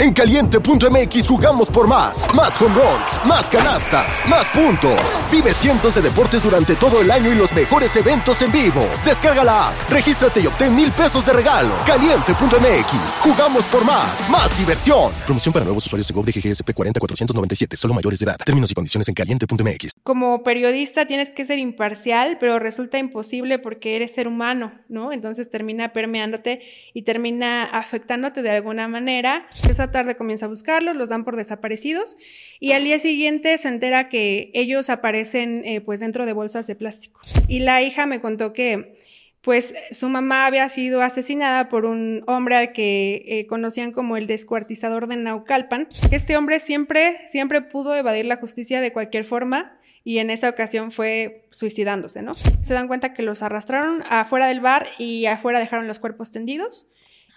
En caliente.mx jugamos por más. Más home runs, más canastas, más puntos. Vive cientos de deportes durante todo el año y los mejores eventos en vivo. Descarga la app, regístrate y obtén mil pesos de regalo. Caliente.mx, jugamos por más. Más diversión. Promoción para nuevos usuarios de GOV de GGSP 40497, solo mayores de edad. Términos y condiciones en caliente.mx. Como periodista tienes que ser imparcial, pero resulta imposible porque eres ser humano, ¿no? Entonces termina permeándote y termina afectándote de alguna manera. Esa tarde comienza a buscarlos, los dan por desaparecidos y al día siguiente se entera que ellos aparecen eh, pues dentro de bolsas de plástico. Y la hija me contó que pues su mamá había sido asesinada por un hombre al que eh, conocían como el descuartizador de Naucalpan. Este hombre siempre, siempre pudo evadir la justicia de cualquier forma y en esa ocasión fue suicidándose, ¿no? Se dan cuenta que los arrastraron afuera del bar y afuera dejaron los cuerpos tendidos.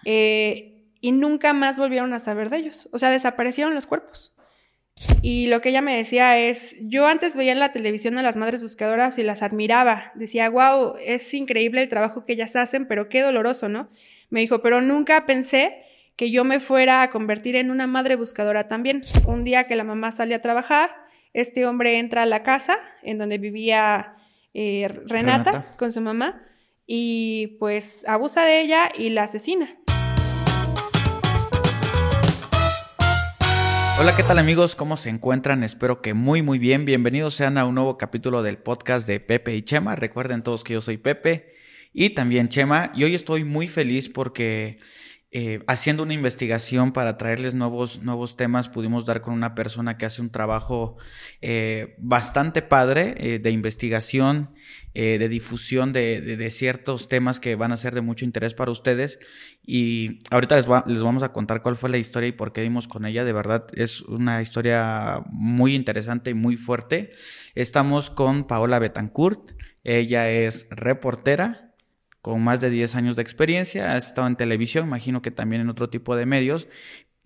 Eh, y nunca más volvieron a saber de ellos. O sea, desaparecieron los cuerpos. Y lo que ella me decía es, yo antes veía en la televisión a las madres buscadoras y las admiraba. Decía, wow, es increíble el trabajo que ellas hacen, pero qué doloroso, ¿no? Me dijo, pero nunca pensé que yo me fuera a convertir en una madre buscadora también. Un día que la mamá sale a trabajar, este hombre entra a la casa en donde vivía eh, Renata, Renata con su mamá y pues abusa de ella y la asesina. Hola, ¿qué tal amigos? ¿Cómo se encuentran? Espero que muy muy bien. Bienvenidos sean a un nuevo capítulo del podcast de Pepe y Chema. Recuerden todos que yo soy Pepe y también Chema. Y hoy estoy muy feliz porque eh, haciendo una investigación para traerles nuevos, nuevos temas, pudimos dar con una persona que hace un trabajo eh, bastante padre eh, de investigación, de difusión de, ciertos temas que van a ser de mucho interés para ustedes. Y ahorita les, les vamos a contar cuál fue la historia y por qué vimos con ella. De verdad, es una historia muy interesante y muy fuerte. Estamos con Paola Betancourt. Ella es reportera, con más de 10 años de experiencia, has estado en televisión, imagino que también en otro tipo de medios.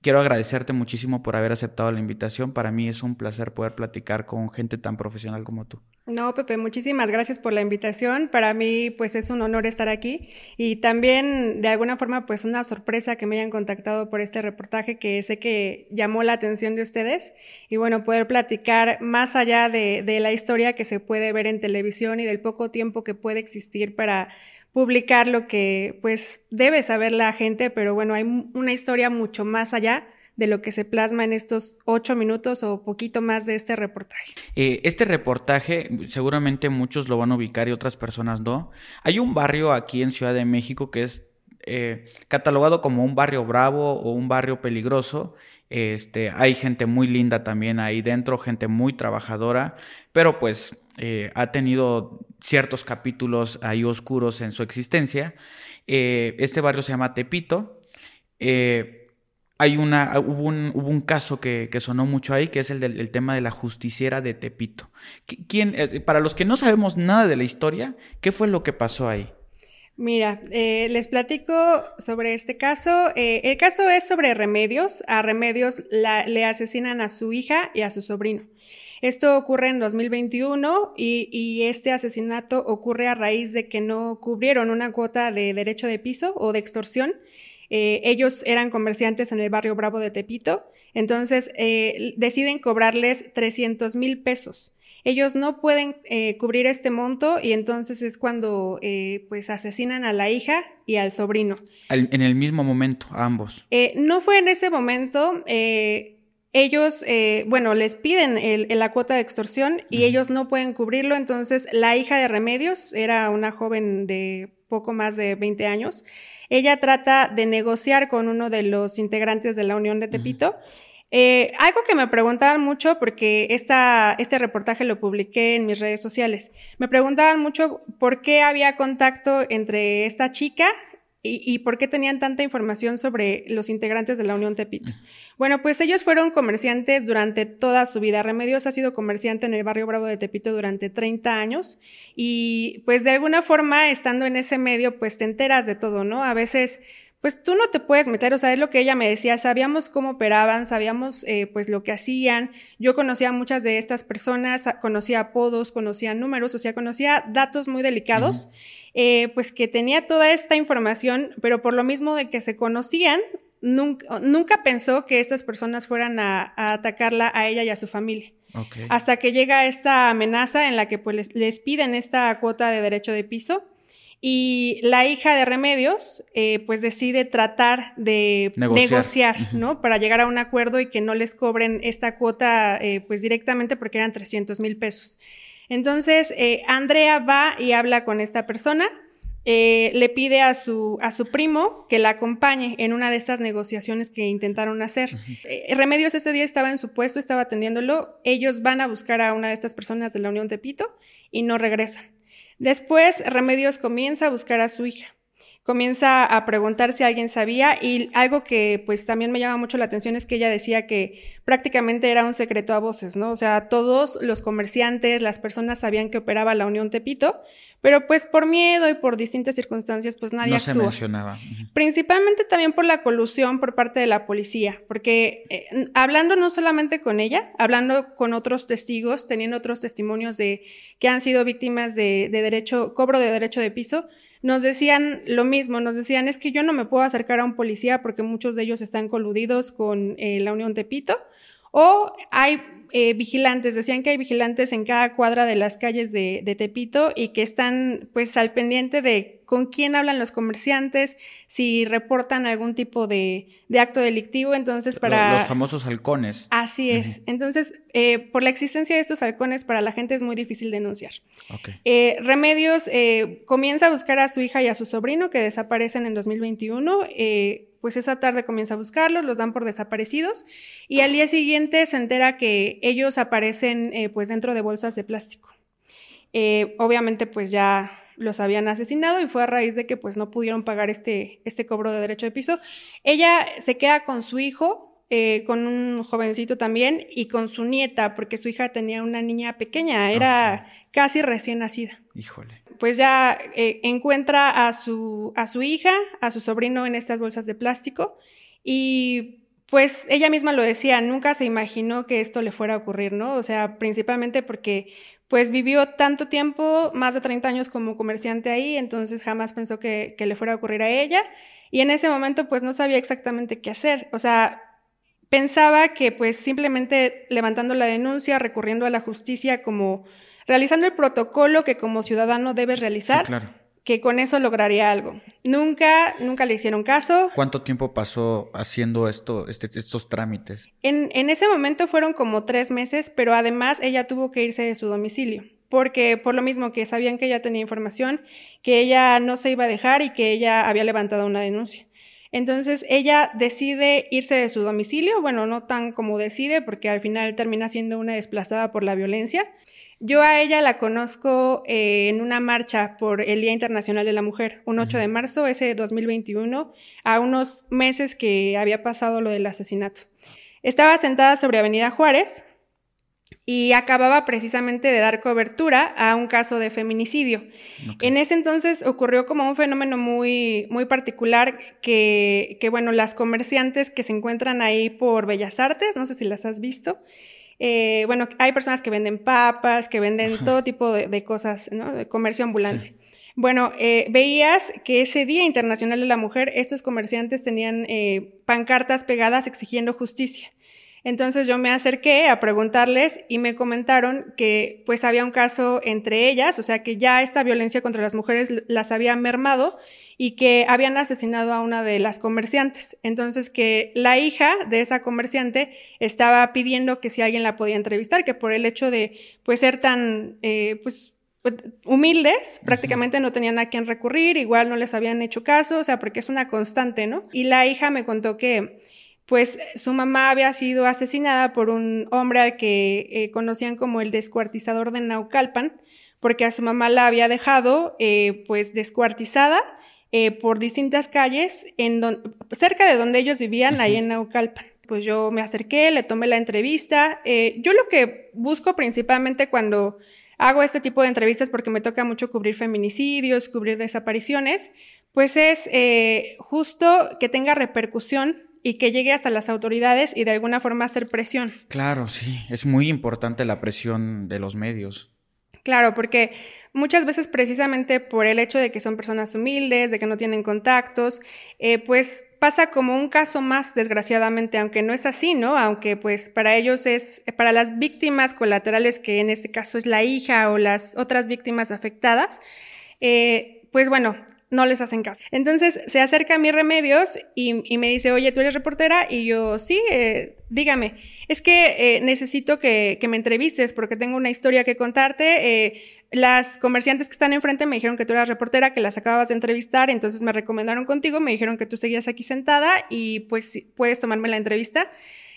Quiero agradecerte muchísimo por haber aceptado la invitación. Para mí es un placer poder platicar con gente tan profesional como tú. No, Pepe, muchísimas gracias por la invitación. Para mí, pues es un honor estar aquí y también, de alguna forma, pues una sorpresa que me hayan contactado por este reportaje que sé que llamó la atención de ustedes y bueno, poder platicar más allá de, la historia que se puede ver en televisión y del poco tiempo que puede existir para publicar lo que pues debe saber la gente, pero bueno, hay una historia mucho más allá de lo que se plasma en estos ocho minutos o poquito más de este reportaje. Eh, este reportaje seguramente muchos lo van a ubicar y otras personas no. Hay un barrio aquí en Ciudad de México que es eh, catalogado como un barrio bravo o un barrio peligroso. Este, hay gente muy linda también ahí dentro, gente muy trabajadora, pero pues eh, ha tenido ciertos capítulos ahí oscuros en su existencia. Eh, este barrio se llama Tepito. Eh, hay una, hubo, un, hubo un caso que, sonó mucho ahí, que es el del tema de la justiciera de Tepito. ¿Quién, para los que no sabemos nada de la historia, ¿qué fue lo que pasó ahí? Mira, les platico sobre este caso. el caso es sobre Remedios. A Remedios le asesinan a su hija y a su sobrino. Esto ocurre en 2021 y, y, este asesinato ocurre a raíz de que no cubrieron una cuota de derecho de piso o de extorsión. Eh, ellos eran comerciantes en el barrio Bravo de Tepito, entonces eh, deciden cobrarles 300 mil pesos. Ellos no pueden eh, cubrir este monto y entonces es cuando pues asesinan a la hija y al sobrino. en el mismo momento, ambos. no fue en ese momento ellos, eh, bueno, les piden la cuota de extorsión y ellos no pueden cubrirlo, entonces la hija de Remedios era una joven de poco más de 20 años. Ella trata de negociar con uno de los integrantes de la Unión de Tepito. Eh, algo que me preguntaban mucho, porque esta, este reportaje lo publiqué en mis redes sociales, me preguntaban mucho por qué había contacto entre esta chica ¿Y, por qué tenían tanta información sobre los integrantes de la Unión Tepito? Bueno, pues ellos fueron comerciantes durante toda su vida. Remedios ha sido comerciante en el barrio Bravo de Tepito durante 30 años y pues de alguna forma, estando en ese medio, pues te enteras de todo, ¿no? A veces pues tú no te puedes meter, o sea, es lo que ella me decía, sabíamos cómo operaban, sabíamos eh, pues lo que hacían, yo conocía a muchas de estas personas, conocía apodos, conocía números, o sea, conocía datos muy delicados, eh, pues que tenía toda esta información, pero por lo mismo de que se conocían, nunca, nunca pensó que estas personas fueran a, atacarla a ella y a su familia. Hasta que llega esta amenaza en la que pues, les, piden esta cuota de derecho de piso y la hija de Remedios eh, pues decide tratar de negociar, ¿no? Para llegar a un acuerdo y que no les cobren esta cuota eh, pues directamente porque eran 300 mil pesos. Entonces, eh, Andrea va y habla con esta persona, eh, le pide a su, a su primo que la acompañe en una de estas negociaciones que intentaron hacer. Eh, Remedios ese día estaba en su puesto, estaba atendiéndolo. Ellos van a buscar a una de estas personas de la Unión de Pito y no regresan. Después, Remedios comienza a buscar a su hija comienza a preguntar si alguien sabía y algo que pues también me llama mucho la atención es que ella decía que prácticamente era un secreto a voces, ¿no? O sea, todos los comerciantes, las personas sabían que operaba la Unión Tepito, pero pues por miedo y por distintas circunstancias pues nadie no se mencionaba. Principalmente también por la colusión por parte de la policía, porque eh, hablando no solamente con ella, hablando con otros testigos, teniendo otros testimonios de que han sido víctimas de, de derecho, cobro de derecho de piso, nos decían lo mismo, nos decían es que yo no me puedo acercar a un policía porque muchos de ellos están coludidos con eh, la Unión Tepito o hay eh, vigilantes, decían que hay vigilantes en cada cuadra de las calles de, Tepito y que están pues al pendiente de con quién hablan los comerciantes, si reportan algún tipo de, acto delictivo, entonces para... Los famosos halcones. Así es. Entonces, eh, por la existencia de estos halcones, para la gente es muy difícil denunciar. Eh, Remedios comienza a buscar a su hija y a su sobrino que desaparecen en 2021 pues esa tarde comienza a buscarlos, los dan por desaparecidos y al día siguiente se entera que ellos aparecen eh, pues dentro de bolsas de plástico. Eh, obviamente pues ya los habían asesinado y fue a raíz de que pues no pudieron pagar este, este cobro de derecho de piso. Ella se queda con su hijo, eh, con un jovencito también y con su nieta, porque su hija tenía una niña pequeña, era casi recién nacida. Híjole pues ya eh, encuentra a su, a su hija, a su sobrino en estas bolsas de plástico y pues ella misma lo decía, nunca se imaginó que esto le fuera a ocurrir, ¿no? O sea, principalmente porque pues vivió tanto tiempo, más de 30 años como comerciante ahí, entonces jamás pensó que, que le fuera a ocurrir a ella. Y en ese momento pues no sabía exactamente qué hacer, o sea, pensaba que pues simplemente levantando la denuncia, recurriendo a la justicia como realizando el protocolo que como ciudadano debes realizar, que con eso lograría algo. Nunca, nunca le hicieron caso. ¿Cuánto tiempo pasó haciendo esto, este, estos trámites? En, en ese momento fueron como tres meses, pero además ella tuvo que irse de su domicilio porque por lo mismo que sabían que ella tenía información, que ella no se iba a dejar y que ella había levantado una denuncia. Entonces ella decide irse de su domicilio, bueno, no tan como decide, porque al final termina siendo una desplazada por la violencia. Yo a ella la conozco eh, en una marcha por el Día Internacional de la Mujer, un 8 de marzo, ese 2021, a unos meses que había pasado lo del asesinato. Estaba sentada sobre Avenida Juárez y acababa precisamente de dar cobertura a un caso de feminicidio. En ese entonces ocurrió como un fenómeno muy, muy particular que, que, bueno, las comerciantes que se encuentran ahí por Bellas Artes, no sé si las has visto, eh, bueno, hay personas que venden papas, que venden todo tipo de, cosas, ¿no? De comercio ambulante. Bueno, eh, veías que ese Día Internacional de la Mujer, estos comerciantes tenían eh, pancartas pegadas exigiendo justicia. Entonces yo me acerqué a preguntarles y me comentaron que pues había un caso entre ellas, o sea que ya esta violencia contra las mujeres las había mermado y que habían asesinado a una de las comerciantes. Entonces que la hija de esa comerciante estaba pidiendo que si alguien la podía entrevistar, que por el hecho de pues ser tan eh, pues humildes, prácticamente no tenían a quién recurrir, igual no les habían hecho caso, o sea, porque es una constante, ¿no? Y la hija me contó que pues su mamá había sido asesinada por un hombre al que eh, conocían como el descuartizador de Naucalpan, porque a su mamá la había dejado eh, pues descuartizada eh, por distintas calles en cerca de donde ellos vivían, ahí en Naucalpan. Pues yo me acerqué, le tomé la entrevista. yo lo que busco principalmente cuando hago este tipo de entrevistas, porque me toca mucho cubrir feminicidios, cubrir desapariciones, pues es justo que tenga repercusión y que llegue hasta las autoridades y de alguna forma hacer presión. Claro, sí, es muy importante la presión de los medios. Claro, porque muchas veces precisamente por el hecho de que son personas humildes, de que no tienen contactos, eh, pues pasa como un caso más, desgraciadamente, aunque no es así, ¿no? Aunque pues para ellos es, para las víctimas colaterales, que en este caso es la hija o las otras víctimas afectadas, eh, pues bueno, no les hacen caso. Entonces se acerca a mis remedios y, me dice, oye, tú eres reportera y yo, sí, eh, dígame, es que eh, necesito que, me entrevistes porque tengo una historia que contarte. Eh, las comerciantes que están enfrente me dijeron que tú eras reportera, que las acababas de entrevistar, entonces me recomendaron contigo, me dijeron que tú seguías aquí sentada y pues puedes tomarme la entrevista.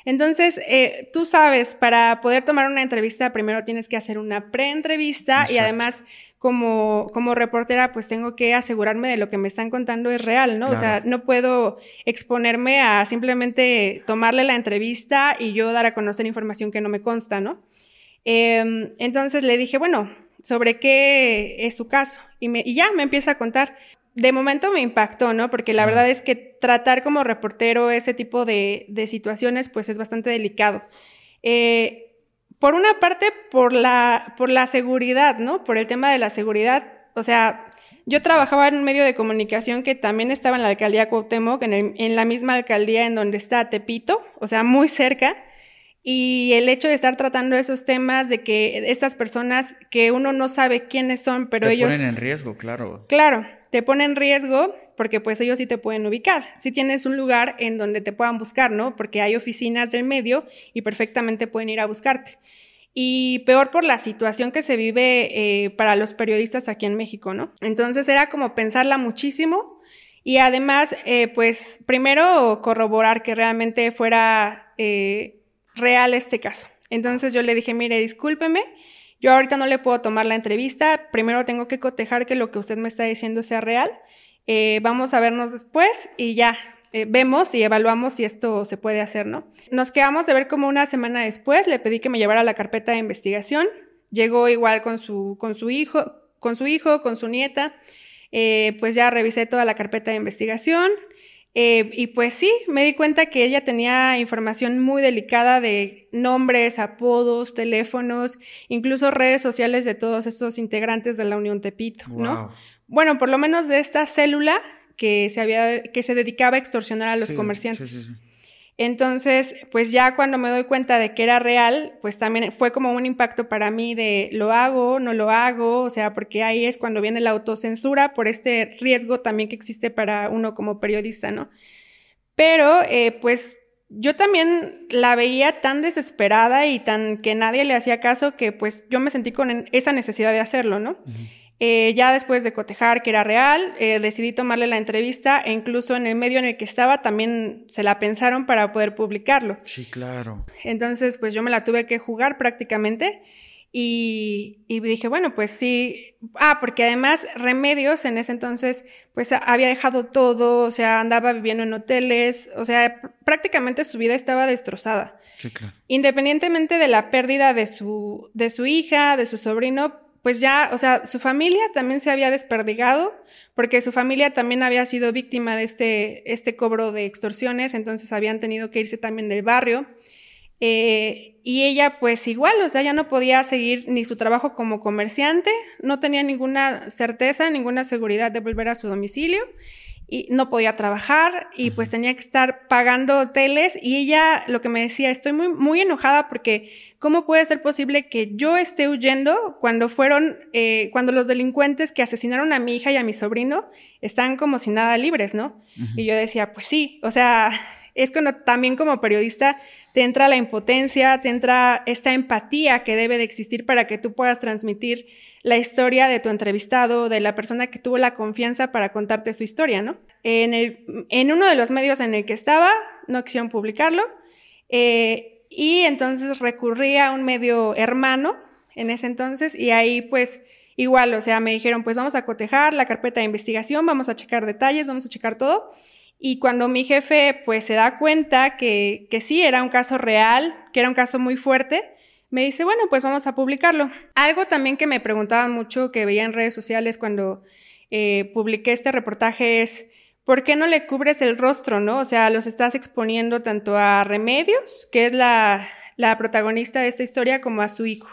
Entonces, eh, tú sabes, para poder tomar una entrevista, primero tienes que hacer una pre-entrevista y además, como, como reportera, pues tengo que asegurarme de lo que me están contando es real, ¿no? O sea, no puedo exponerme a simplemente tomarle la entrevista y yo dar a conocer información que no me consta, ¿no? Em, entonces le dije, bueno, ¿sobre qué es su caso? Y, me, y ya me empieza a contar de momento me impactó, ¿no? Porque la verdad es que tratar como reportero ese tipo de, situaciones, pues es bastante delicado. Eh, por una parte, por la, por la seguridad, ¿no? Por el tema de la seguridad. O sea, yo trabajaba en un medio de comunicación que también estaba en la alcaldía Cuauhtémoc, en, en la misma alcaldía en donde está Tepito, o sea, muy cerca. Y el hecho de estar tratando esos temas, de que estas personas que uno no sabe quiénes son, pero Te ellos... ponen en riesgo, claro. Claro, te pone en riesgo porque pues ellos sí te pueden ubicar. Si tienes un lugar en donde te puedan buscar, ¿no? Porque hay oficinas del medio y perfectamente pueden ir a buscarte. Y peor por la situación que se vive eh, para los periodistas aquí en México, ¿no? Entonces era como pensarla muchísimo y además, eh, pues primero corroborar que realmente fuera eh, real este caso. Entonces yo le dije, mire, discúlpeme, yo ahorita no le puedo tomar la entrevista, primero tengo que cotejar que lo que usted me está diciendo sea real. Eh, vamos a vernos después y ya, eh, vemos y evaluamos si esto se puede hacer, ¿no? Nos quedamos de ver como una semana después, le pedí que me llevara la carpeta de investigación, llegó igual con su, con su hijo, con su hijo, con su nieta, eh, pues ya revisé toda la carpeta de investigación, y pues sí, me di cuenta que ella tenía información muy delicada de nombres, apodos, teléfonos, incluso redes sociales de todos estos integrantes de la Unión Tepito, ¿no? Bueno, por lo menos de esta célula que se había, que se dedicaba a extorsionar a los comerciantes. Entonces, pues ya cuando me doy cuenta de que era real, pues también fue como un impacto para mí de lo hago, no lo hago, o sea, porque ahí es cuando viene la autocensura por este riesgo también que existe para uno como periodista, ¿no? Pero, eh, pues yo también la veía tan desesperada y tan que nadie le hacía caso que pues yo me sentí con esa necesidad de hacerlo, ¿no? Eh, ya después de cotejar que era real, eh, decidí tomarle la entrevista e incluso en el medio en el que estaba también se la pensaron para poder publicarlo. Sí, claro. Entonces, pues yo me la tuve que jugar prácticamente y, y dije, bueno, pues sí. Ah, porque además Remedios en ese entonces, pues había dejado todo, o sea, andaba viviendo en hoteles, o sea, prácticamente su vida estaba destrozada. Sí, claro. Independientemente de la pérdida de su, de su hija, de su sobrino, pues ya, o sea, su familia también se había desperdigado, porque su familia también había sido víctima de este, este cobro de extorsiones, entonces habían tenido que irse también del barrio. Eh, y ella, pues igual, o sea, ya no podía seguir ni su trabajo como comerciante, no tenía ninguna certeza, ninguna seguridad de volver a su domicilio y no podía trabajar y pues tenía que estar pagando hoteles y ella lo que me decía, estoy muy, muy enojada porque ¿cómo puede ser posible que yo esté huyendo cuando fueron, eh, cuando los delincuentes que asesinaron a mi hija y a mi sobrino están como si nada libres, ¿no? Y yo decía, pues sí, o sea, es cuando también como periodista te entra la impotencia, te entra esta empatía que debe de existir para que tú puedas transmitir la historia de tu entrevistado, de la persona que tuvo la confianza para contarte su historia, ¿no? En, uno de los medios en el que estaba, no quisieron publicarlo, eh, y entonces recurrí a un medio hermano en ese entonces, y ahí pues igual, o sea, me dijeron, pues vamos a cotejar la carpeta de investigación, vamos a checar detalles, vamos a checar todo. Y cuando mi jefe pues se da cuenta que, que sí era un caso real, que era un caso muy fuerte, me dice, bueno, pues vamos a publicarlo. Algo también que me preguntaban mucho, que veía en redes sociales cuando eh, publiqué este reportaje es, ¿por qué no le cubres el rostro, no? O sea, los estás exponiendo tanto a Remedios, que es la, la protagonista de esta historia, como a su hijo.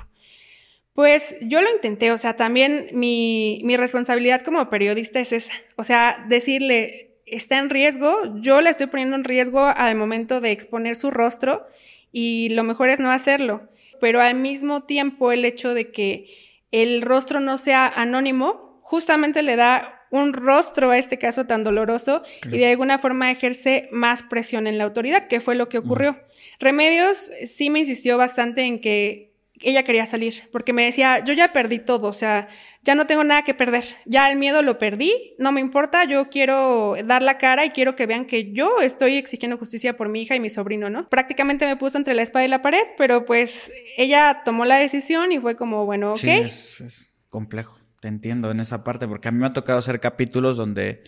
Pues yo lo intenté, o sea, también mi, mi responsabilidad como periodista es esa, o sea, decirle, está en riesgo, yo le estoy poniendo en riesgo al momento de exponer su rostro y lo mejor es no hacerlo, pero al mismo tiempo el hecho de que el rostro no sea anónimo, justamente le da un rostro a este caso tan doloroso y de alguna forma ejerce más presión en la autoridad, que fue lo que ocurrió. Remedios sí me insistió bastante en que ella quería salir, porque me decía, yo ya perdí todo, o sea, ya no tengo nada que perder, ya el miedo lo perdí, no me importa, yo quiero dar la cara y quiero que vean que yo estoy exigiendo justicia por mi hija y mi sobrino, ¿no? Prácticamente me puso entre la espada y la pared, pero pues ella tomó la decisión y fue como, bueno, ok. Sí, es complejo, te entiendo en esa parte, porque a mí me ha tocado hacer capítulos donde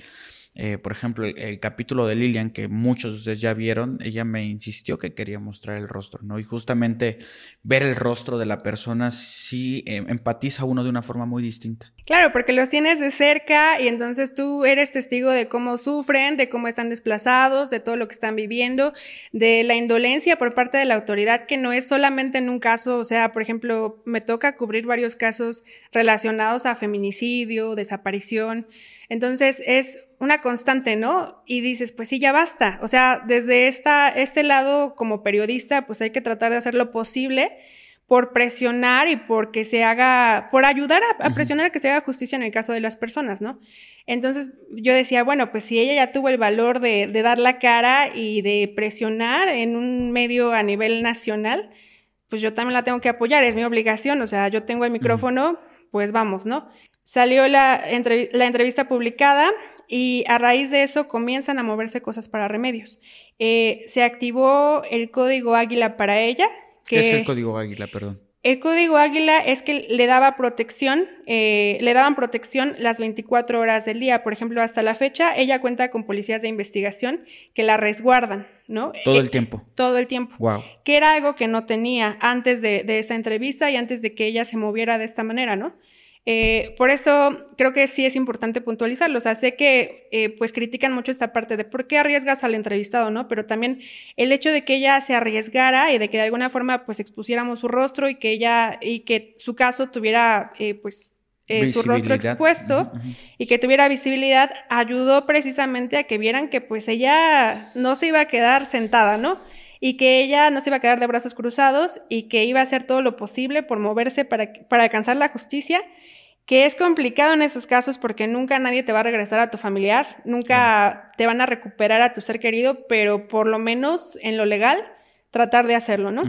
eh, por ejemplo, el, capítulo de Lilian, que muchos de ustedes ya vieron, ella me insistió que quería mostrar el rostro, ¿no? Y justamente ver el rostro de la persona sí eh, empatiza a uno de una forma muy distinta. Claro, porque los tienes de cerca y entonces tú eres testigo de cómo sufren, de cómo están desplazados, de todo lo que están viviendo, de la indolencia por parte de la autoridad, que no es solamente en un caso, o sea, por ejemplo, me toca cubrir varios casos relacionados a feminicidio, desaparición. Entonces es una constante, ¿no? Y dices, pues sí, ya basta. O sea, desde esta, este lado como periodista, pues hay que tratar de hacer lo posible por presionar y por que se haga, por ayudar a, presionar a que se haga justicia en el caso de las personas, ¿no? Entonces yo decía, bueno, pues si ella ya tuvo el valor de, de dar la cara y de presionar en un medio a nivel nacional, pues yo también la tengo que apoyar, es mi obligación, o sea, yo tengo el micrófono, pues vamos, ¿no? Salió la, la entrevista publicada y a raíz de eso comienzan a moverse cosas para remedios. Eh, se activó el código Águila para ella. ¿Qué es el código Águila, perdón? El código Águila es que le daba protección, eh, le daban protección las 24 horas del día. Por ejemplo, hasta la fecha, ella cuenta con policías de investigación que la resguardan, ¿no? Todo el eh, tiempo. Todo el tiempo. Wow. Que era algo que no tenía antes de, de esa entrevista y antes de que ella se moviera de esta manera, ¿no? Eh, por eso creo que sí es importante puntualizarlo. O sea, sé que eh, pues critican mucho esta parte de por qué arriesgas al entrevistado, ¿no? Pero también el hecho de que ella se arriesgara y de que de alguna forma pues expusiéramos su rostro y que ella y que su caso tuviera eh, pues su rostro expuesto y que tuviera visibilidad ayudó precisamente a que vieran que pues ella no se iba a quedar sentada, ¿no? y que ella no se iba a quedar de brazos cruzados y que iba a hacer todo lo posible por moverse para, para alcanzar la justicia, que es complicado en esos casos porque nunca nadie te va a regresar a tu familiar, nunca te van a recuperar a tu ser querido, pero por lo menos en lo legal tratar de hacerlo, ¿no?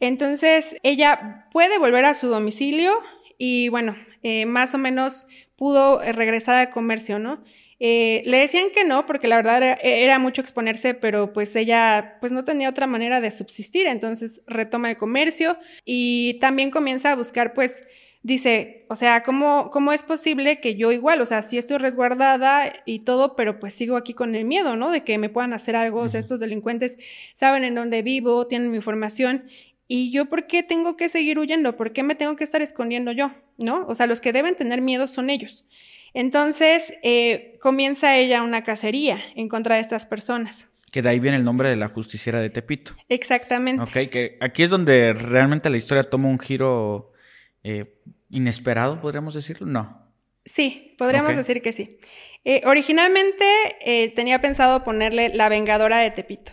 Entonces ella puede volver a su domicilio y bueno, eh, más o menos pudo regresar al comercio, ¿no? Eh, le decían que no, porque la verdad era, mucho exponerse, pero pues ella pues no tenía otra manera de subsistir, entonces retoma el comercio y también comienza a buscar pues dice, o sea, ¿cómo, ¿cómo es posible que yo igual, o sea, sí estoy resguardada y todo, pero pues sigo aquí con el miedo, ¿no? De que me puedan hacer algo, o sea, estos delincuentes saben en dónde vivo, tienen mi información. ¿Y yo por qué tengo que seguir huyendo? ¿Por qué me tengo que estar escondiendo yo? ¿No? O sea, los que deben tener miedo son ellos. Entonces eh, comienza ella una cacería en contra de estas personas. Que de ahí viene el nombre de la justiciera de Tepito. Exactamente. Ok, que aquí es donde realmente la historia toma un giro eh, inesperado, podríamos decirlo. No. Sí, podríamos decir que sí. Eh, originalmente tenía pensado ponerle La Vengadora de Tepito.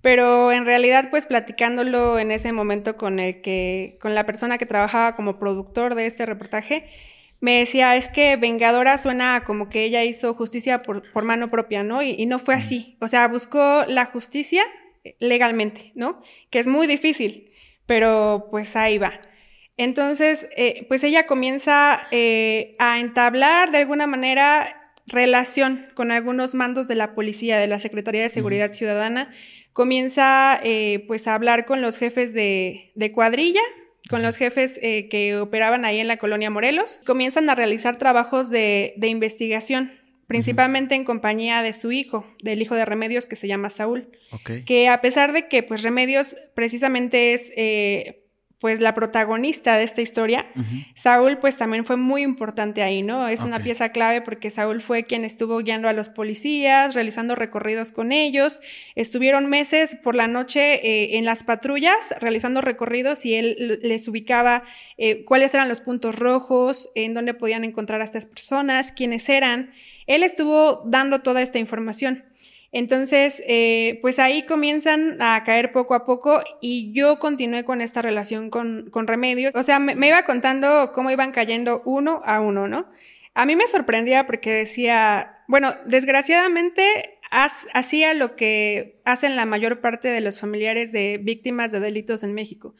Pero en realidad, pues platicándolo en ese momento con el que, con la persona que trabajaba como productor de este reportaje, me decía, es que Vengadora suena como que ella hizo justicia por, mano propia, ¿no? Y, no fue así. O sea, buscó la justicia legalmente, ¿no? Que es muy difícil, pero pues ahí va. Entonces, eh, pues ella comienza eh, a entablar de alguna manera relación con algunos mandos de la policía, de la Secretaría de Seguridad Ciudadana, comienza eh, pues a hablar con los jefes de, de cuadrilla, con los jefes eh, que operaban ahí en la colonia Morelos, comienzan a realizar trabajos de, investigación, principalmente en compañía de su hijo, del hijo de Remedios que se llama Saúl. Que a pesar de que pues Remedios precisamente es, eh, pues la protagonista de esta historia, Saúl pues también fue muy importante ahí, ¿no? Es una pieza clave porque Saúl fue quien estuvo guiando a los policías, realizando recorridos con ellos, estuvieron meses por la noche eh, en las patrullas realizando recorridos y él les ubicaba eh, cuáles eran los puntos rojos, en dónde podían encontrar a estas personas, quiénes eran. Él estuvo dando toda esta información. Entonces, eh, pues ahí comienzan a caer poco a poco y yo continué con esta relación con, Remedios. O sea, me, iba contando cómo iban cayendo uno a uno, ¿no? A mí me sorprendía porque decía, bueno, desgraciadamente hacía lo que hacen la mayor parte de los familiares de víctimas de delitos en México,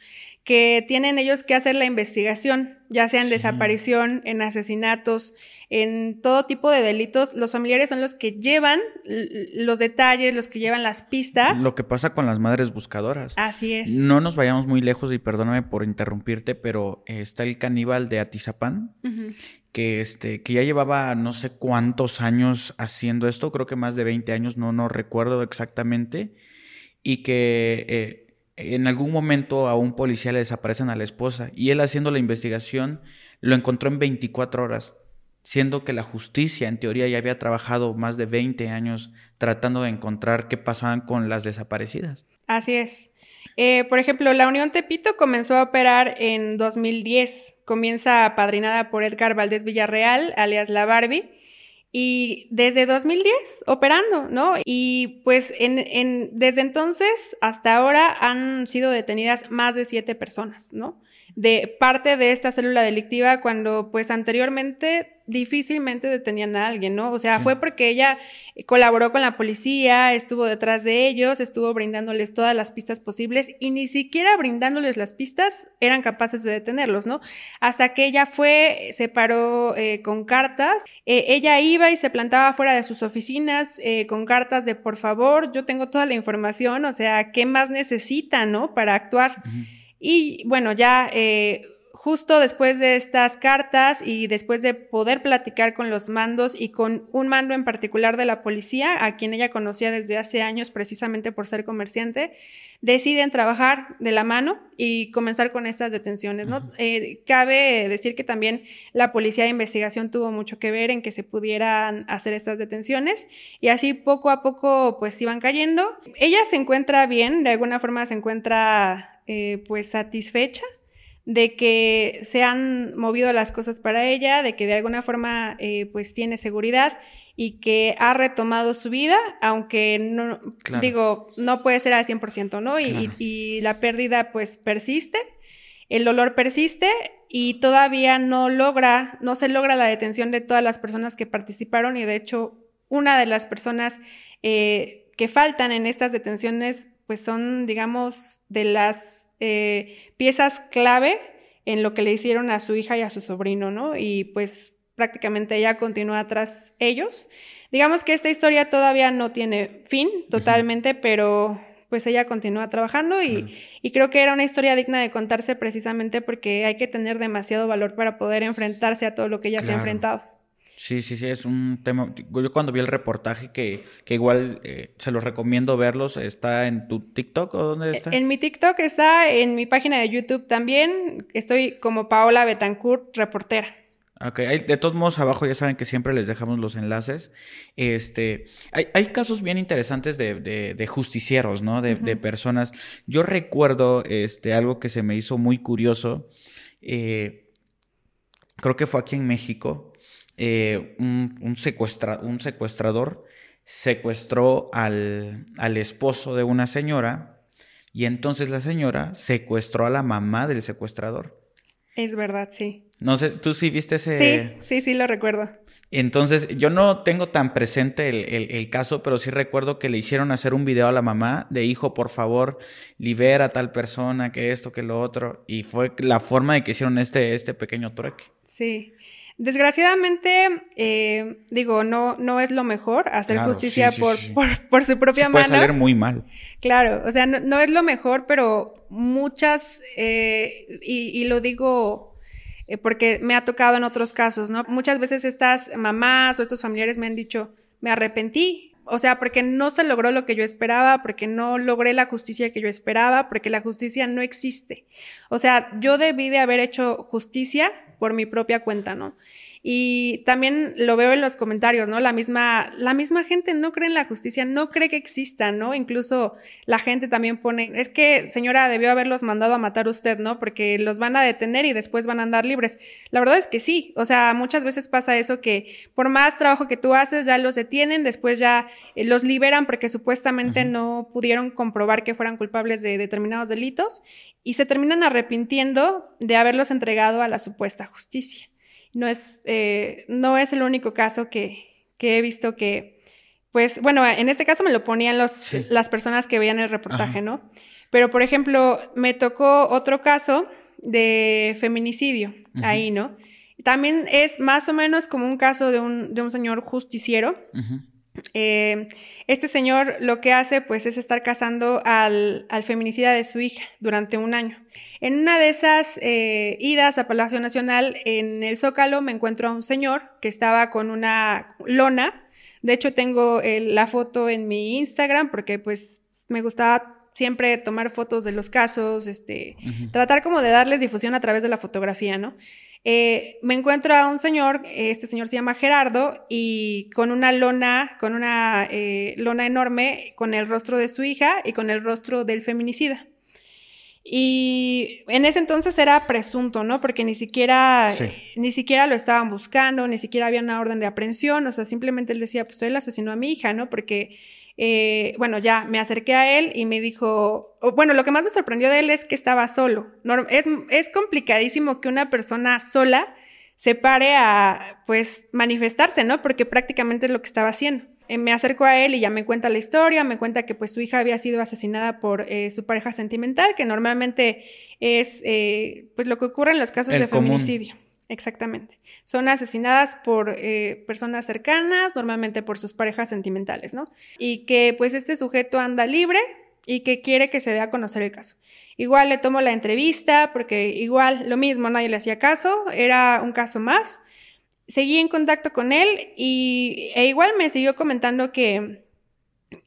que tienen ellos que hacer la investigación, ya sea en desaparición, en asesinatos, en todo tipo de delitos. Los familiares son los que llevan los detalles, los que llevan las pistas. Lo que pasa con las madres buscadoras. Así es. No nos vayamos muy lejos y perdóname por interrumpirte, pero está el caníbal de Atizapán, que, este, que ya llevaba no sé cuántos años haciendo esto, creo que más de 20 años, no, no recuerdo exactamente, y que eh, en algún momento a un policía le desaparecen a la esposa y él haciendo la investigación lo encontró en 24 horas, siendo que la justicia en teoría ya había trabajado más de 20 años tratando de encontrar qué pasaban con las desaparecidas. Así es. Eh, por ejemplo, la Unión Tepito comenzó a operar en 2010. Comienza apadrinada por Edgar Valdés Villarreal, alias La Barbie, y desde 2010 operando, ¿no? Y pues en, desde entonces hasta ahora han sido detenidas más de siete personas, ¿no? De parte de esta célula delictiva cuando pues anteriormente difícilmente detenían a alguien, ¿no? O sea, fue porque ella colaboró con la policía, estuvo detrás de ellos, estuvo brindándoles todas las pistas posibles y ni siquiera brindándoles las pistas eran capaces de detenerlos, ¿no? Hasta que ella fue, se paró eh, con cartas, eh, ella iba y se plantaba fuera de sus oficinas eh, con cartas de por favor, yo tengo toda la información, o sea, ¿qué más necesita, ¿no? Para actuar. Y bueno, ya justo después de estas cartas y después de poder platicar con los mandos y con un mando en particular de la policía, a quien ella conocía desde hace años precisamente por ser comerciante, deciden trabajar de la mano y comenzar con estas detenciones. ¿no? Eh, cabe decir que también la policía de investigación tuvo mucho que ver en que se pudieran hacer estas detenciones y así poco a poco pues iban cayendo. Ella se encuentra bien, de alguna forma se encuentra eh, pues satisfecha de que se han movido las cosas para ella, de que de alguna forma eh, pues tiene seguridad y que ha retomado su vida, aunque no, digo, no puede ser al 100%, ¿no? Y, y, la pérdida pues persiste, el dolor persiste y todavía no logra, no se logra la detención de todas las personas que participaron y de hecho una de las personas eh, que faltan en estas detenciones pues son, digamos, de las eh, piezas clave en lo que le hicieron a su hija y a su sobrino, ¿no? Y pues prácticamente ella continúa tras ellos. Digamos que esta historia todavía no tiene fin totalmente, pero pues ella continúa trabajando y, y, creo que era una historia digna de contarse precisamente porque hay que tener demasiado valor para poder enfrentarse a todo lo que ella se ha enfrentado. Sí, sí, sí, es un tema. Yo cuando vi el reportaje, que, que igual eh, se los recomiendo verlos, ¿está en tu TikTok o dónde está? En mi TikTok está, en mi página de YouTube también. Estoy como Paola Betancourt, reportera. Ok, de todos modos abajo ya saben que siempre les dejamos los enlaces. Este, hay, hay casos bien interesantes de, de, justicieros, ¿no? De, de, personas. Yo recuerdo este, algo que se me hizo muy curioso. Eh, creo que fue aquí en México. Eh, un, un, secuestrador secuestró al, al esposo de una señora y entonces la señora secuestró a la mamá del secuestrador. Es verdad, sí. No sé, ¿tú sí viste ese...? Sí, sí, sí, lo recuerdo. Entonces, yo no tengo tan presente el, el, caso, pero sí recuerdo que le hicieron hacer un video a la mamá de hijo, por favor, libera a tal persona, que esto, que lo otro. Y fue la forma de que hicieron este, este pequeño trueque. Sí. Desgraciadamente, eh, digo, no, no es lo mejor hacer justicia por, Por, su propia mano. Puede salir muy mal. Claro, o sea, no, es lo mejor, pero muchas, eh, y, lo digo eh, porque me ha tocado en otros casos, ¿no? Muchas veces estas mamás o estos familiares me han dicho, me arrepentí, O sea, porque no se logró lo que yo esperaba, porque no logré la justicia que yo esperaba, porque la justicia no existe. O sea, yo debí de haber hecho justicia por mi propia cuenta, ¿no? Y también lo veo en los comentarios, ¿no? La misma, la misma gente no cree en la justicia, no cree que exista, ¿no? Incluso la gente también pone, es que señora debió haberlos mandado a matar usted, ¿no? Porque los van a detener y después van a andar libres. La verdad es que sí, o sea, muchas veces pasa eso que por más trabajo que tú haces ya los detienen, después ya eh, los liberan porque supuestamente no pudieron comprobar que fueran culpables de determinados delitos y se terminan arrepintiendo de haberlos entregado a la supuesta justicia no es, eh, no es el único caso que, he visto que, pues, bueno, en este caso me lo ponían los, las personas que veían el reportaje, ¿no? Pero, por ejemplo, me tocó otro caso de feminicidio ahí, ¿no? También es más o menos como un caso de un, de un señor justiciero. Eh, este señor lo que hace pues es estar casando al, al, feminicida de su hija durante un año. En una de esas eh, idas a Palacio Nacional en el Zócalo me encuentro a un señor que estaba con una lona. De hecho tengo la foto en mi Instagram porque pues me gustaba siempre tomar fotos de los casos, este, tratar como de darles difusión a través de la fotografía, ¿no? Eh, me encuentro a un señor, este señor se llama Gerardo, y con una lona, con una eh, lona enorme, con el rostro de su hija y con el rostro del feminicida. Y en ese entonces era presunto, ¿no? Porque ni siquiera, ni siquiera lo estaban buscando, ni siquiera había una orden de aprehensión, o sea, simplemente él decía, pues él asesinó a mi hija, ¿no? Porque eh, bueno, ya me acerqué a él y me dijo, bueno, lo que más me sorprendió de él es que estaba solo. es, es complicadísimo que una persona sola se pare a, pues, manifestarse, ¿no? Porque prácticamente es lo que estaba haciendo. Eh, me acerco a él y ya me cuenta la historia, me cuenta que pues su hija había sido asesinada por eh, su pareja sentimental, que normalmente es pues lo que ocurre en los casos de feminicidio. Exactamente. Son asesinadas por eh, personas cercanas, normalmente por sus parejas sentimentales, ¿no? Y que pues este sujeto anda libre y que quiere que se dé a conocer el caso. Igual le tomo la entrevista porque igual lo mismo, nadie le hacía caso, era un caso más. Seguí en contacto con él y e igual me siguió comentando que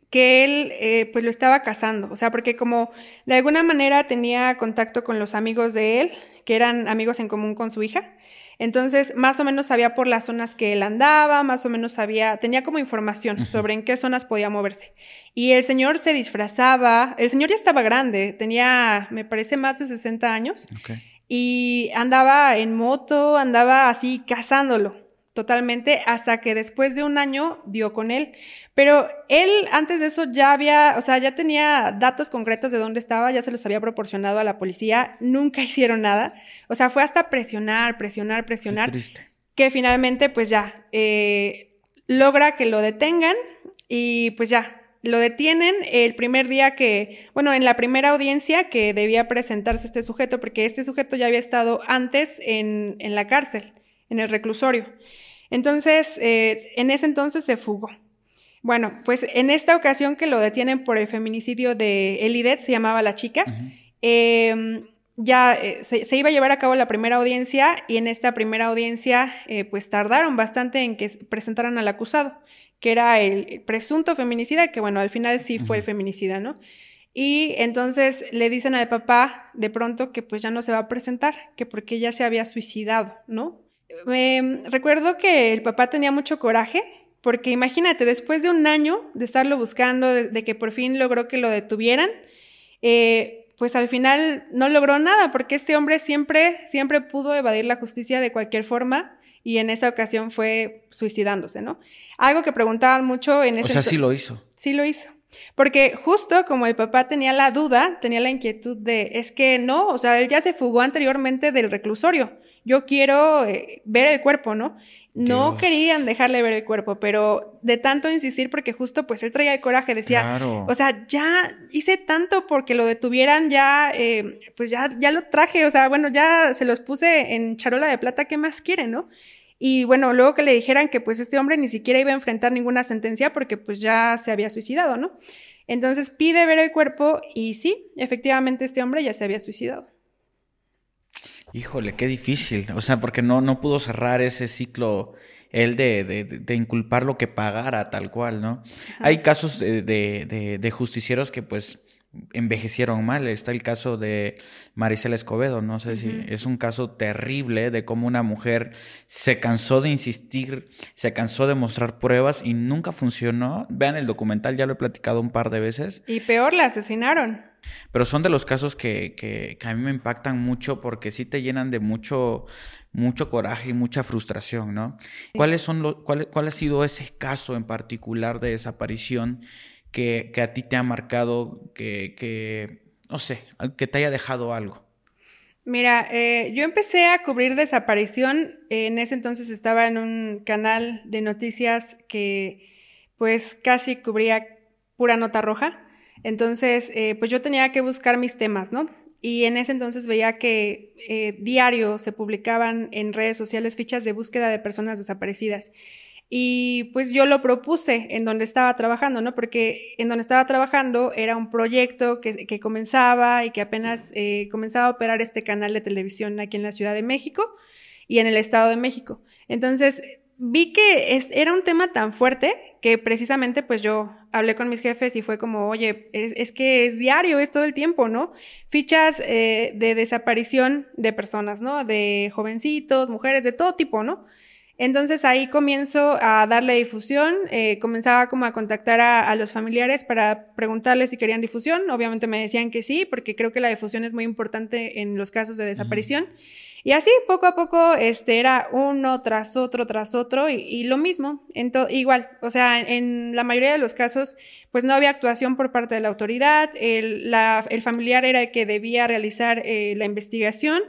que él eh, pues lo estaba casando, o sea, porque como de alguna manera tenía contacto con los amigos de él, que eran amigos en común con su hija. Entonces, más o menos sabía por las zonas que él andaba, más o menos sabía, tenía como información sobre en qué zonas podía moverse. Y el señor se disfrazaba, el señor ya estaba grande, tenía, me parece, más de 60 años. Y andaba en moto, andaba así cazándolo totalmente hasta que después de un año dio con él. Pero él antes de eso ya había, o sea, ya tenía datos concretos de dónde estaba, ya se los había proporcionado a la policía, nunca hicieron nada. O sea, fue hasta presionar, presionar, presionar. Que finalmente, pues ya, eh, logra que lo detengan y pues ya, lo detienen el primer día que, bueno, en la primera audiencia que debía presentarse este sujeto, porque este sujeto ya había estado antes en, en la cárcel, en el reclusorio. Entonces, eh, en ese entonces se fugó. Bueno, pues en esta ocasión que lo detienen por el feminicidio de Elidet, se llamaba la chica, em, ya eh, se, iba a llevar a cabo la primera audiencia y en esta primera audiencia eh, pues tardaron bastante en que presentaran al acusado, que era el presunto feminicida, que bueno, al final sí fue el feminicida, ¿no? Y entonces le dicen al papá de pronto que pues ya no se va a presentar, que porque ya se había suicidado, ¿no? Recuerdo que el papá tenía mucho coraje, porque imagínate, después de un año de estarlo buscando, de, que por fin logró que lo detuvieran, eh, pues al final no logró nada, porque este hombre siempre, siempre pudo evadir la justicia de cualquier forma y en esa ocasión fue suicidándose, ¿no? Algo que preguntaban mucho en ese... O sea, sí lo hizo. Sí lo hizo. Porque justo como el papá tenía la duda, tenía la inquietud de, es que no, o sea, él ya se fugó anteriormente del reclusorio yo quiero eh, ver el cuerpo, ¿no? No querían dejarle ver el cuerpo, pero de tanto insistir, porque justo pues él traía el coraje, decía, o sea, ya hice tanto porque lo detuvieran, ya, eh, pues ya, ya lo traje, o sea, bueno, ya se los puse en charola de plata, ¿qué más quieren, no? Y bueno, luego que le dijeran que pues este hombre ni siquiera iba a enfrentar ninguna sentencia porque pues ya se había suicidado, ¿no? Entonces pide ver el cuerpo y sí, efectivamente este hombre ya se había suicidado. Híjole, qué difícil. O sea, porque no, no pudo cerrar ese ciclo él de, de, de inculpar lo que pagara tal cual, ¿no? Hay casos de, de, justicieros que pues envejecieron mal. Está el caso de Maricela Escobedo, no sé si es un caso terrible de cómo una mujer se cansó de insistir, se cansó de mostrar pruebas y nunca funcionó. Vean el documental, ya lo he platicado un par de veces. Y peor, la asesinaron. Pero son de los casos que, que, que a mí me impactan mucho porque sí te llenan de mucho, mucho coraje y mucha frustración, ¿no? ¿Cuáles son los, cuál, cuál ha sido ese caso en particular de desaparición que, a ti te ha marcado, que, no sé, que te haya dejado algo? Mira, eh, yo empecé a cubrir desaparición. En ese entonces estaba en un canal de noticias que pues casi cubría pura nota roja. Entonces, eh, pues yo tenía que buscar mis temas, ¿no? Y en ese entonces veía que eh, diario se publicaban en redes sociales fichas de búsqueda de personas desaparecidas. Y pues yo lo propuse en donde estaba trabajando, ¿no? Porque en donde estaba trabajando era un proyecto que, que comenzaba y que apenas eh, comenzaba a operar este canal de televisión aquí en la Ciudad de México y en el Estado de México. Entonces vi que era un tema tan fuerte que precisamente pues yo hablé con mis jefes y fue como, oye, es, que es diario, es todo el tiempo, ¿no? Fichas eh, de desaparición de personas, ¿no? De jovencitos, mujeres, de todo tipo, ¿no? Entonces ahí comienzo a darle difusión, eh, comenzaba como a contactar a, los familiares para preguntarles si querían difusión. Obviamente me decían que sí, porque creo que la difusión es muy importante en los casos de desaparición. Y así poco a poco este, era uno tras otro, tras otro, y, lo mismo, igual, o sea, en la mayoría de los casos, pues no había actuación por parte de la autoridad, el, familiar era el que debía realizar eh, la investigación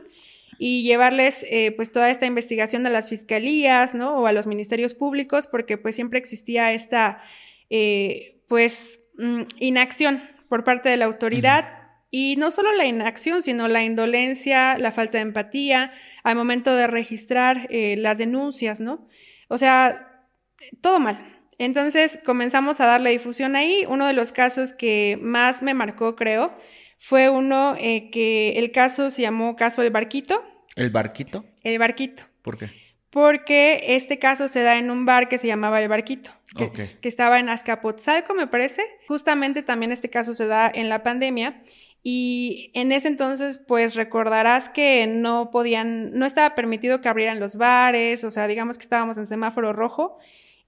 y llevarles eh, pues toda esta investigación a las fiscalías, ¿no? O a los ministerios públicos, porque pues siempre existía esta eh, pues mm, inacción por parte de la autoridad. Y no solo la inacción, sino la indolencia, la falta de empatía al momento de registrar eh, las denuncias, ¿no? O sea, todo mal. Entonces comenzamos a darle difusión ahí. Uno de los casos que más me marcó, creo, fue uno que el caso se llamó Caso del Barquito. ¿El barquito? El barquito. ¿Por qué? Porque este caso se da en un bar que se llamaba El Barquito, que, estaba en Azcapotzalco, me parece. Justamente también este caso se da en la pandemia. Y en ese entonces, pues recordarás que no podían, no estaba permitido que abrieran los bares, o sea, digamos que estábamos en semáforo rojo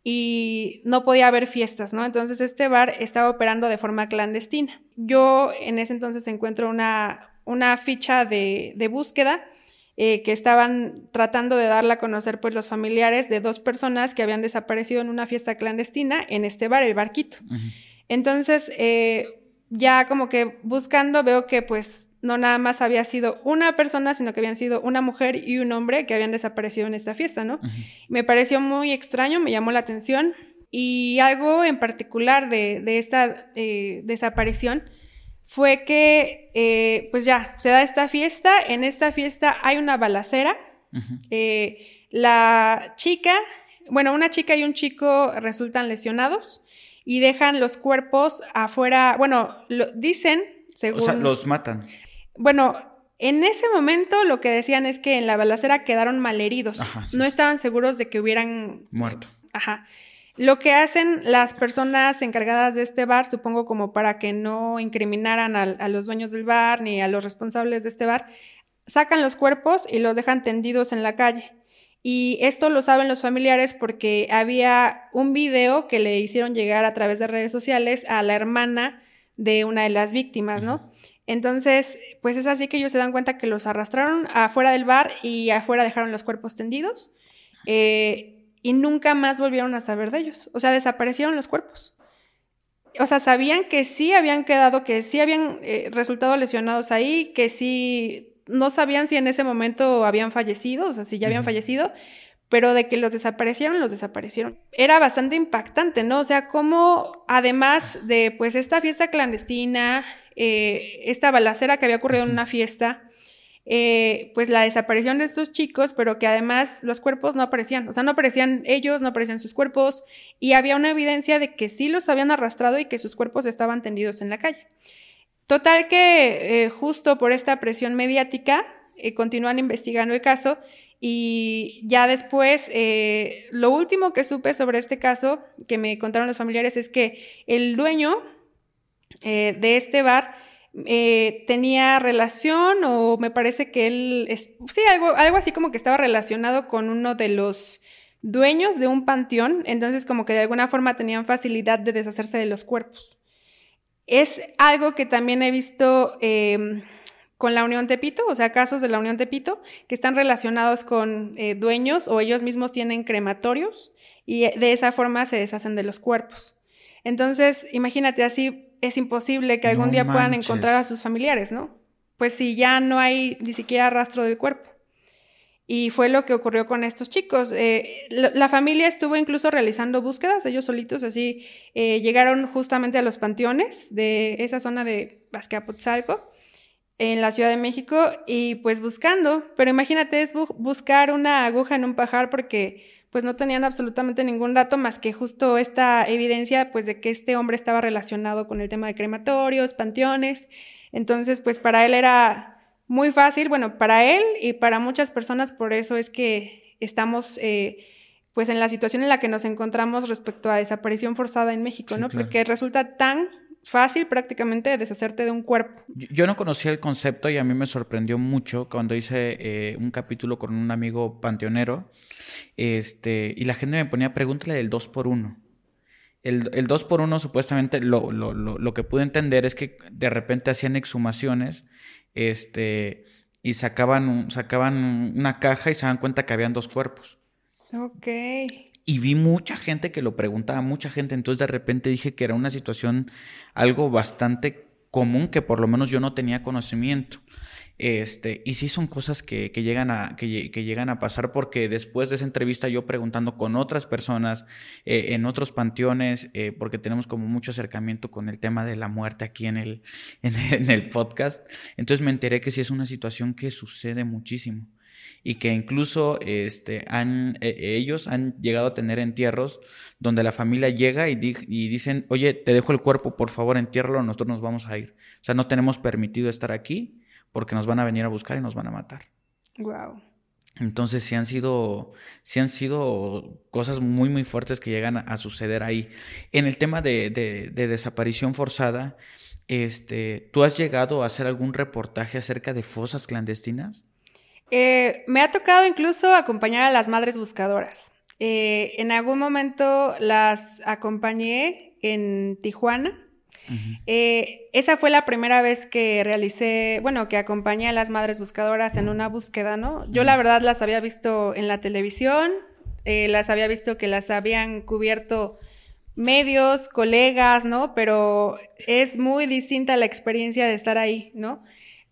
y no podía haber fiestas, ¿no? Entonces este bar estaba operando de forma clandestina. Yo en ese entonces encuentro una, una ficha de, de búsqueda eh, que estaban tratando de darla a conocer pues los familiares de dos personas que habían desaparecido en una fiesta clandestina en este bar, el Barquito. Entonces, eh, ya como que buscando veo que pues no nada más había sido una persona, sino que habían sido una mujer y un hombre que habían desaparecido en esta fiesta, ¿no? Me pareció muy extraño, me llamó la atención. Y algo en particular de, de esta eh, desaparición fue que, eh, pues ya, se da esta fiesta, en esta fiesta hay una balacera, eh, la chica, bueno, una chica y un chico resultan lesionados y dejan los cuerpos afuera, bueno, lo, dicen, según... O sea, los matan. Bueno, en ese momento lo que decían es que en la balacera quedaron malheridos, no estaban seguros de que hubieran... Muerto. Ajá. Lo que hacen las personas encargadas de este bar, supongo como para que no incriminaran a, los dueños del bar ni a los responsables de este bar, sacan los cuerpos y los dejan tendidos en la calle. Y esto lo saben los familiares porque había un video que le hicieron llegar a través de redes sociales a la hermana de una de las víctimas, ¿no? Entonces, pues es así que ellos se dan cuenta que los arrastraron afuera del bar y afuera dejaron los cuerpos tendidos. Eh, y nunca más volvieron a saber de ellos. O sea, desaparecieron los cuerpos. O sea, sabían que sí habían quedado, que sí habían eh, resultado lesionados ahí, que sí, no sabían si en ese momento habían fallecido, o sea, si ya habían fallecido, pero de que los desaparecieron, los desaparecieron. Era bastante impactante, ¿no? O sea, como además de pues esta fiesta clandestina, eh, esta balacera que había ocurrido en una fiesta, eh, pues la desaparición de estos chicos, pero que además los cuerpos no aparecían, o sea, no aparecían ellos, no aparecían sus cuerpos, y había una evidencia de que sí los habían arrastrado y que sus cuerpos estaban tendidos en la calle. Total que eh, justo por esta presión mediática, eh, continúan investigando el caso y ya después, lo último que supe sobre este caso, que me contaron los familiares, es que el dueño eh, de este bar tenía relación o me parece que él, sí, algo, algo así como que estaba relacionado con uno de los dueños de un panteón, entonces como que de alguna forma tenían facilidad de deshacerse de los cuerpos. Es algo que también he visto em, con la Unión Tepito, o sea, casos de la Unión Tepito que están relacionados con eh, dueños o ellos mismos tienen crematorios y eh, de esa forma se deshacen de los cuerpos. Entonces, imagínate, así es imposible que algún día puedan encontrar a sus familiares, ¿no? Pues si ya no hay ni siquiera rastro del cuerpo. Y fue lo que ocurrió con estos chicos. Eh, la, familia estuvo incluso realizando búsquedas, ellos solitos, así eh, llegaron justamente a los panteones de esa zona de Azcapotzalco, en la Ciudad de México, y pues buscando. Pero imagínate, es buscar una aguja en un pajar porque pues no tenían absolutamente ningún dato más que justo esta evidencia pues de que este hombre estaba relacionado con el tema de crematorios, panteones. Entonces, pues para él era muy fácil, bueno, para él y para muchas personas, por eso es que estamos eh, pues en la situación en la que nos encontramos respecto a desaparición forzada en México, ¿no? Porque resulta tan fácil prácticamente deshacerte de un cuerpo. Yo no conocía el concepto y a mí me sorprendió mucho cuando hice eh, un capítulo con un amigo panteonero este, y la gente me ponía, pregúntale del 2 por 1 el, el 2 por 1 supuestamente lo, lo, lo, lo, que pude entender es que de repente hacían exhumaciones este, y sacaban, sacaban una caja y se dan cuenta que habían dos cuerpos. Ok. Y vi mucha gente que lo preguntaba, mucha gente, entonces de repente dije que era una situación algo bastante común que por lo menos yo no tenía conocimiento. Este, y sí son cosas que, llegan a, que, llegan a pasar porque después de esa entrevista yo preguntando con otras personas eh, en otros panteones, eh, porque tenemos como mucho acercamiento con el tema de la muerte aquí en el, en, el podcast, entonces me enteré que sí es una situación que sucede muchísimo y que incluso este, han, e, ellos han llegado a tener entierros donde la familia llega y, y, dicen, oye, te dejo el cuerpo, por favor, entiérralo, nosotros nos vamos a ir. O sea, no tenemos permitido estar aquí porque nos van a venir a buscar y nos van a matar. Wow. Entonces sí han sido, sí han sido cosas muy, muy fuertes que llegan a, suceder ahí. En el tema de, de, desaparición forzada, este, ¿tú has llegado a hacer algún reportaje acerca de fosas clandestinas? Eh, me ha tocado incluso acompañar a las madres buscadoras. Eh, en algún momento las acompañé en Tijuana eh, esa fue la primera vez que realicé, bueno, que acompañé a las madres buscadoras en una búsqueda, ¿no? Yo la verdad las había visto en la televisión, eh, las había visto que las habían cubierto medios, colegas, ¿no? Pero es muy distinta la experiencia de estar ahí, ¿no?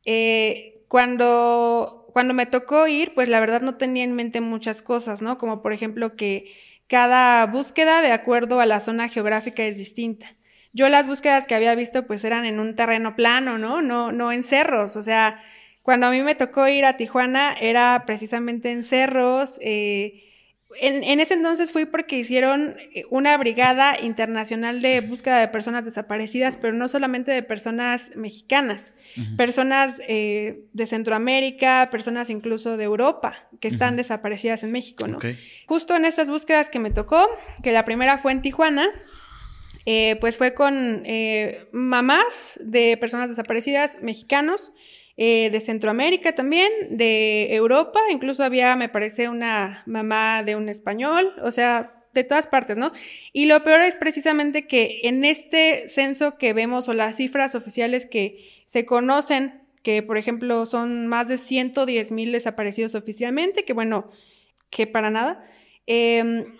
Eh, cuando, cuando me tocó ir, pues la verdad no tenía en mente muchas cosas, ¿no? Como por ejemplo que cada búsqueda de acuerdo a la zona geográfica es distinta. Yo las búsquedas que había visto pues eran en un terreno plano, ¿no? No, no en cerros, o sea, cuando a mí me tocó ir a Tijuana era precisamente en cerros. Eh, en, ese entonces fui porque hicieron eh, una brigada internacional de búsqueda de personas desaparecidas, pero no solamente de personas mexicanas, personas eh, de Centroamérica, personas incluso de Europa que están desaparecidas en México, ¿no? Justo en estas búsquedas que me tocó, que la primera fue en Tijuana, eh, pues fue con eh, mamás de personas desaparecidas mexicanos, eh, de Centroamérica también, de Europa, incluso había, me parece, una mamá de un español, o sea, de todas partes, ¿no? Y lo peor es precisamente que en este censo que vemos o las cifras oficiales que se conocen, que por ejemplo son más de 110 mil desaparecidos oficialmente, que bueno, que para nada,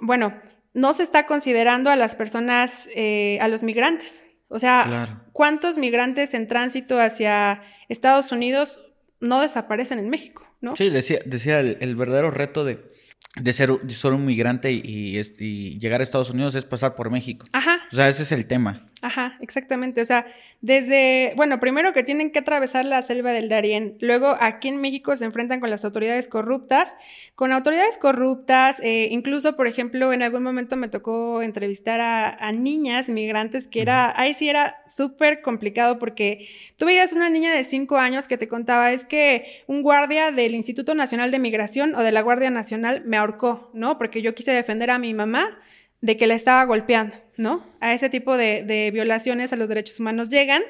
bueno, no se está considerando a las personas, eh, a los migrantes. O sea, ¿cuántos migrantes en tránsito hacia Estados Unidos no desaparecen en México? ¿no? Sí, decía, decía el, verdadero reto de, de ser, un migrante y, llegar a Estados Unidos es pasar por México. Ajá, O sea, ese es el tema. Ajá, exactamente. O sea, desde, bueno, primero que tienen que atravesar la selva del Darién, luego aquí en México se enfrentan con las autoridades corruptas, con autoridades corruptas, eh, incluso, por ejemplo, en algún momento me tocó entrevistar a, niñas migrantes, que era, ahí sí era súper complicado porque tú veías una niña de cinco años que te contaba, es que un guardia del Instituto Nacional de Migración o de la Guardia Nacional me ahorcó, ¿no? Porque yo quise defender a mi mamá de que la estaba golpeando, ¿no? A ese tipo de, violaciones a los derechos humanos llegan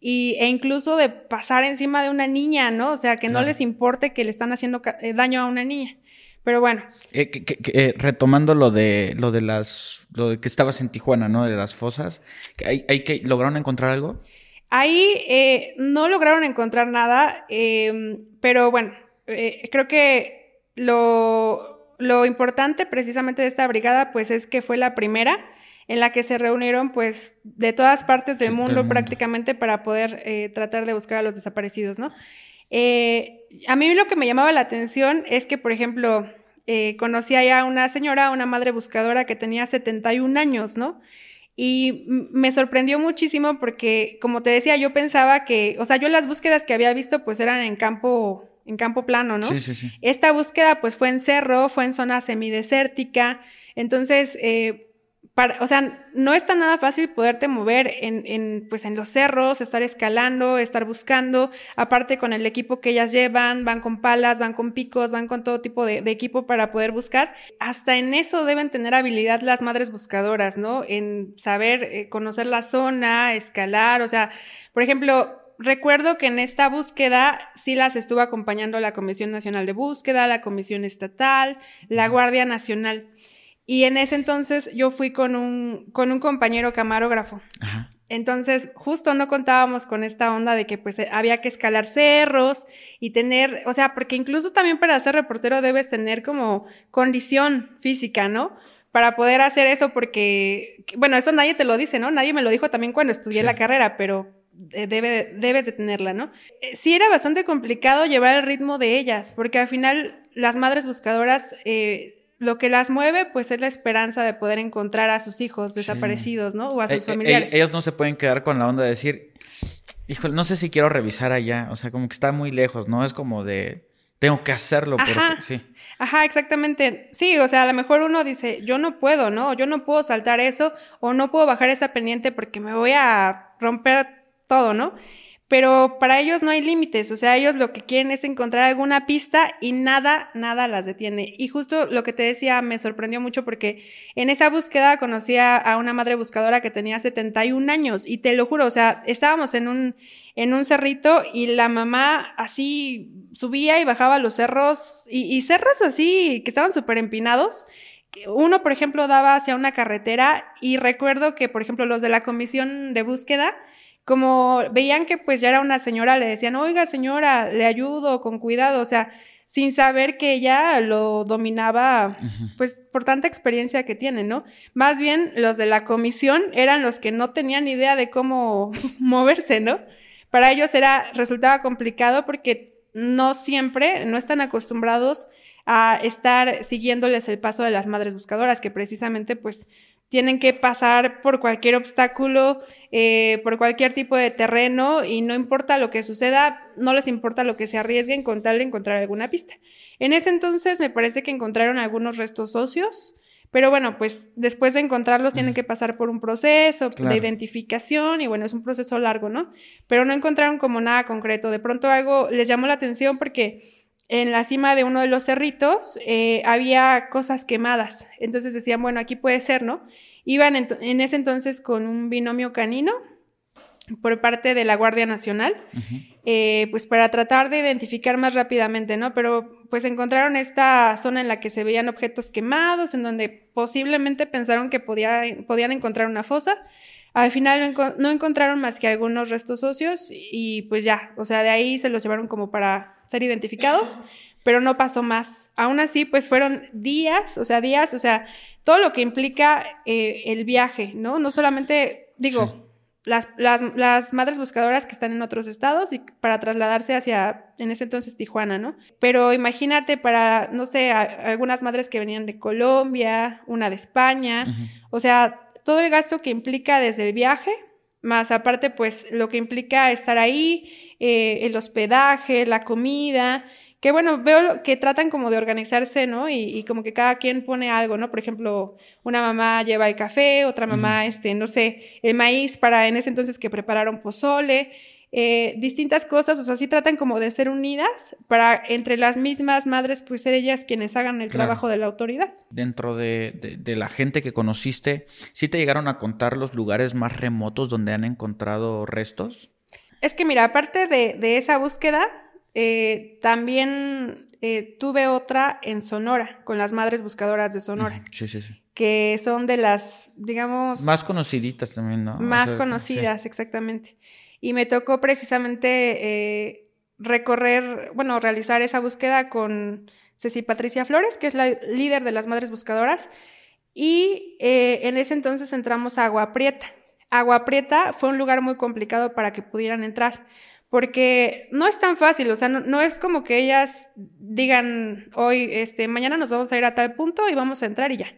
y, e incluso de pasar encima de una niña, ¿no? O sea, que no les importe que le están haciendo eh, daño a una niña. Pero bueno. Eh, eh, retomando lo de lo de las lo de que estabas en Tijuana, ¿no? De las fosas, hay, hay que lograron encontrar algo. Ahí no lograron encontrar nada, pero bueno, creo que lo lo importante precisamente de esta brigada, pues es que fue la primera en la que se reunieron, pues, de todas partes del, mundo, prácticamente para poder eh, tratar de buscar a los desaparecidos, ¿no? Eh, a mí lo que me llamaba la atención es que, por ejemplo, eh, conocí a una señora, una madre buscadora que tenía 71 años, ¿no? Y me sorprendió muchísimo porque, como te decía, yo pensaba que, o sea, yo las búsquedas que había visto, pues eran en campo en campo plano, ¿no? Sí, sí, sí. Esta búsqueda pues fue en cerro, fue en zona semidesértica, entonces, eh, para, o sea, no está nada fácil poderte mover en, en, pues en los cerros, estar escalando, estar buscando, aparte con el equipo que ellas llevan, van con palas, van con picos, van con todo tipo de, equipo para poder buscar. Hasta en eso deben tener habilidad las madres buscadoras, ¿no? En saber eh, conocer la zona, escalar, o sea, por ejemplo, recuerdo que en esta búsqueda sí las estuvo acompañando la Comisión Nacional de Búsqueda, la Comisión Estatal, la Guardia Nacional. Y en ese entonces yo fui con un, con un compañero camarógrafo. Entonces, justo no contábamos con esta onda de que pues había que escalar cerros y tener, o sea, porque incluso también para ser reportero debes tener como condición física, ¿no? Para poder hacer eso, porque, bueno, eso nadie te lo dice, ¿no? Nadie me lo dijo también cuando estudié la carrera, pero debe, debes de tenerla, ¿no? Eh, sí era bastante complicado llevar el ritmo de ellas, porque al final las madres buscadoras, eh, lo que las mueve, pues es la esperanza de poder encontrar a sus hijos desaparecidos, ¿no? O a sus familiares. ellos no se pueden quedar con la onda de decir, híjole, no sé si quiero revisar allá, o sea, como que está muy lejos, ¿no? Es como de, tengo que hacerlo porque Ajá. sí. Ajá, exactamente. Sí, o sea, a lo mejor uno dice, yo no puedo, ¿no? Yo no puedo saltar eso o no puedo bajar esa pendiente porque me voy a romper todo, ¿no? Pero para ellos no hay límites, o sea, ellos lo que quieren es encontrar alguna pista y nada, nada las detiene. Y justo lo que te decía me sorprendió mucho porque en esa búsqueda conocí a una madre buscadora que tenía 71 años y te lo juro, o sea, estábamos en un, en un cerrito y la mamá así subía y bajaba los cerros y, y cerros así que estaban súper empinados uno, por ejemplo, daba hacia una carretera y recuerdo que, por ejemplo, los de la comisión de búsqueda como veían que pues ya era una señora, le decían, oiga señora, le ayudo con cuidado, o sea, sin saber que ella lo dominaba, pues por tanta experiencia que tiene, ¿no? Más bien los de la comisión eran los que no tenían idea de cómo moverse, ¿no? Para ellos era, resultaba complicado porque no siempre, no están acostumbrados a estar siguiéndoles el paso de las madres buscadoras, que precisamente pues tienen que pasar por cualquier obstáculo, eh, por cualquier tipo de terreno y no importa lo que suceda, no les importa lo que se arriesguen con tal de encontrar alguna pista. En ese entonces me parece que encontraron algunos restos óseos, pero bueno, pues después de encontrarlos tienen que pasar por un proceso de identificación y bueno, es un proceso largo, ¿no? Pero no encontraron como nada concreto. De pronto algo les llamó la atención porque en la cima de uno de los cerritos eh, había cosas quemadas. Entonces decían, bueno, aquí puede ser, ¿no? Iban en, ese entonces con un binomio canino por parte de la Guardia Nacional, eh, pues para tratar de identificar más rápidamente, ¿no? Pero pues encontraron esta zona en la que se veían objetos quemados, en donde posiblemente pensaron que podía, podían encontrar una fosa. Al final no, encontraron más que algunos restos óseos y pues ya, o sea, de ahí se los llevaron como para ser identificados, pero no pasó más. Aún así, pues fueron días, o sea, días, o sea, todo lo que implica eh, el viaje, ¿no? No solamente, digo, las, las, las, madres buscadoras que están en otros estados y para trasladarse hacia, en ese entonces, Tijuana, ¿no? Pero imagínate para, no sé, algunas madres que venían de Colombia, una de España, o sea, todo el gasto que implica desde el viaje, más aparte, pues lo que implica estar ahí, eh, el hospedaje, la comida, que bueno, veo que tratan como de organizarse, ¿no? Y, como que cada quien pone algo, ¿no? Por ejemplo, una mamá lleva el café, otra mamá, este, no sé, el maíz para en ese entonces que prepararon pozole, eh, distintas cosas, o sea, sí tratan como de ser unidas para entre las mismas madres, pues ser ellas quienes hagan el trabajo de la autoridad. Dentro de, la gente que conociste, ¿sí te llegaron a contar los lugares más remotos donde han encontrado restos? Es que mira, aparte de, esa búsqueda, eh, también eh, tuve otra en Sonora, con las madres buscadoras de Sonora. Sí, sí, sí. Que son de las, digamos... Más conociditas también, ¿no? Más conocidas, exactamente. Y me tocó precisamente eh, recorrer, bueno, realizar esa búsqueda con Ceci Patricia Flores, que es la líder de las Madres Buscadoras. Y eh, en ese entonces entramos a Agua Prieta. Agua Prieta fue un lugar muy complicado para que pudieran entrar, porque no es tan fácil, o sea, no, es como que ellas digan hoy, este, mañana nos vamos a ir a tal punto y vamos a entrar y ya.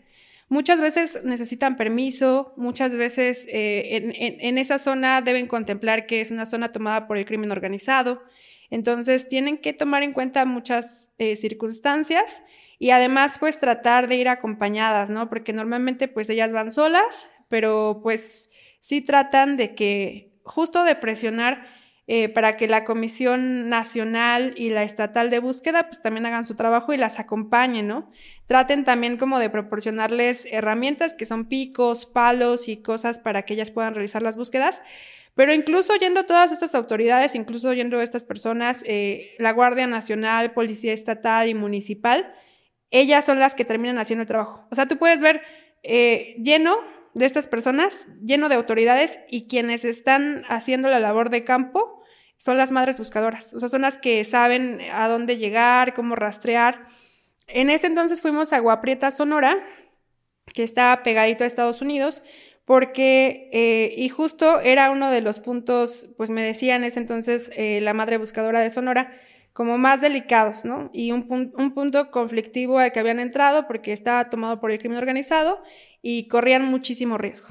Muchas veces necesitan permiso, muchas veces eh, en, esa zona deben contemplar que es una zona tomada por el crimen organizado. Entonces tienen que tomar en cuenta muchas eh, circunstancias y además pues tratar de ir acompañadas, ¿no? Porque normalmente pues ellas van solas, pero pues sí tratan de que justo de presionar eh, para que la Comisión Nacional y la Estatal de Búsqueda pues también hagan su trabajo y las acompañen, ¿no? Traten también como de proporcionarles herramientas que son picos, palos y cosas para que ellas puedan realizar las búsquedas. Pero incluso yendo todas estas autoridades, incluso yendo estas personas, eh, la Guardia Nacional, Policía Estatal y Municipal, ellas son las que terminan haciendo el trabajo. O sea, tú puedes ver eh, lleno de estas personas, lleno de autoridades y quienes están haciendo la labor de campo son las madres buscadoras, o sea, son las que saben a dónde llegar, cómo rastrear. En ese entonces fuimos a Guaprieta, Sonora, que está pegadito a Estados Unidos, porque, eh, y justo era uno de los puntos, pues me decía en ese entonces eh, la madre buscadora de Sonora, como más delicados, ¿no? Y un, un, punto conflictivo al que habían entrado porque estaba tomado por el crimen organizado y corrían muchísimo riesgo.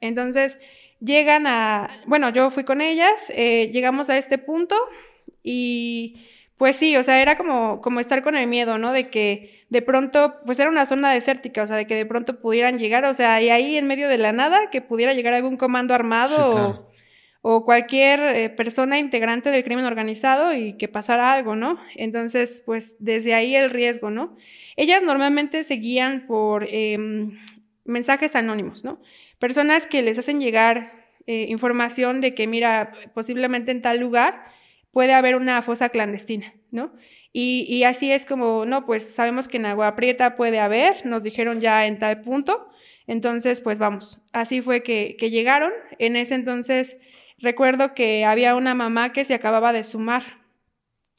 Entonces, llegan a, bueno, yo fui con ellas, eh, llegamos a este punto y pues sí, o sea, era como, como estar con el miedo, ¿no? De que de pronto, pues era una zona desértica, o sea, de que de pronto pudieran llegar, o sea, y ahí en medio de la nada, que pudiera llegar algún comando armado o, cualquier eh, persona integrante del crimen organizado y que pasara algo, ¿no? Entonces, pues desde ahí el riesgo, ¿no? Ellas normalmente seguían por em, mensajes anónimos, ¿no? Personas que les hacen llegar eh, información de que, mira, posiblemente en tal lugar puede haber una fosa clandestina, ¿no? Y, así es como, no, pues sabemos que en Agua Prieta puede haber, nos dijeron ya en tal punto, entonces pues vamos. Así fue que, que llegaron. En ese entonces recuerdo que había una mamá que se acababa de sumar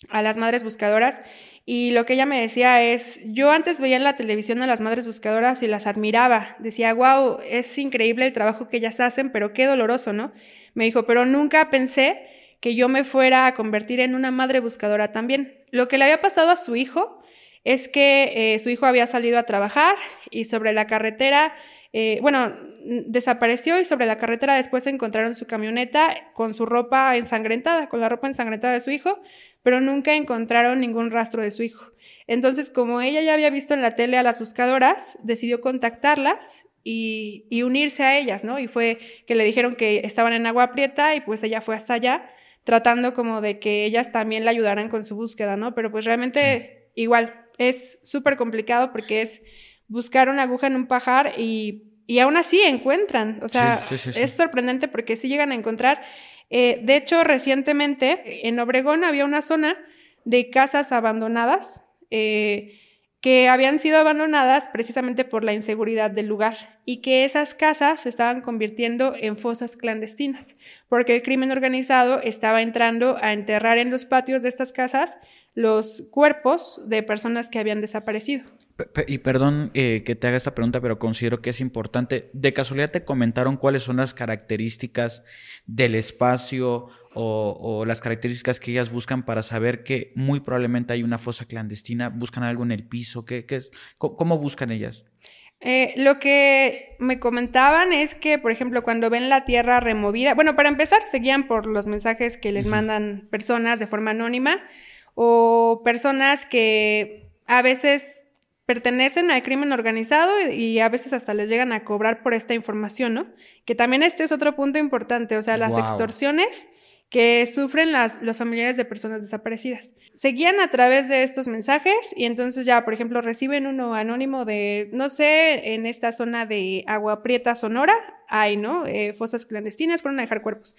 a las madres buscadoras y lo que ella me decía es, yo antes veía en la televisión a las madres buscadoras y las admiraba. Decía, wow, es increíble el trabajo que ellas hacen, pero qué doloroso, ¿no? Me dijo, pero nunca pensé que yo me fuera a convertir en una madre buscadora también. Lo que le había pasado a su hijo es que eh, su hijo había salido a trabajar y sobre la carretera, eh, bueno, desapareció y sobre la carretera después encontraron su camioneta con su ropa ensangrentada, con la ropa ensangrentada de su hijo, pero nunca encontraron ningún rastro de su hijo. Entonces, como ella ya había visto en la tele a las buscadoras, decidió contactarlas y, unirse a ellas, ¿no? Y fue que le dijeron que estaban en agua prieta y pues ella fue hasta allá tratando como de que ellas también la ayudaran con su búsqueda, ¿no? Pero pues realmente igual, es súper complicado porque es buscar una aguja en un pajar y, y aún así encuentran, o sea, es sorprendente porque sí llegan a encontrar. Eh, de hecho, recientemente en Obregón había una zona de casas abandonadas eh, que habían sido abandonadas precisamente por la inseguridad del lugar y que esas casas se estaban convirtiendo en fosas clandestinas, porque el crimen organizado estaba entrando a enterrar en los patios de estas casas los cuerpos de personas que habían desaparecido. Y perdón eh, que te haga esta pregunta, pero considero que es importante. ¿De casualidad te comentaron cuáles son las características del espacio o, las características que ellas buscan para saber que muy probablemente hay una fosa clandestina? ¿Buscan algo en el piso? ¿Qué, es? ¿Cómo, buscan ellas? Eh, lo que me comentaban es que, por ejemplo, cuando ven la tierra removida, bueno, para empezar, seguían por los mensajes que les mandan personas de forma anónima o personas que a veces pertenecen al crimen organizado y, a veces hasta les llegan a cobrar por esta información, ¿no? Que también este es otro punto importante, o sea, las extorsiones que sufren las, los familiares de personas desaparecidas. Seguían a través de estos mensajes y entonces ya, por ejemplo, reciben uno anónimo de, no sé, en esta zona de Agua Prieta, Sonora, hay, ¿no? Eh, fosas clandestinas, fueron a dejar cuerpos.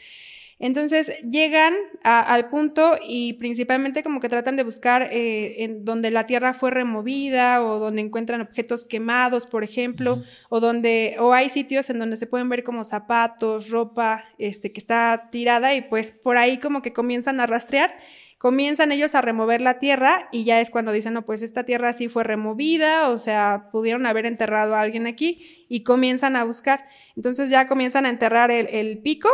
Entonces llegan al punto y principalmente como que tratan de buscar eh, en donde la tierra fue removida o donde encuentran objetos quemados, por ejemplo, o donde o hay sitios en donde se pueden ver como zapatos, ropa, este que está tirada y pues por ahí como que comienzan a rastrear comienzan ellos a remover la tierra y ya es cuando dicen, no, pues esta tierra sí fue removida, o sea, pudieron haber enterrado a alguien aquí y comienzan a buscar. Entonces ya comienzan a enterrar el, el pico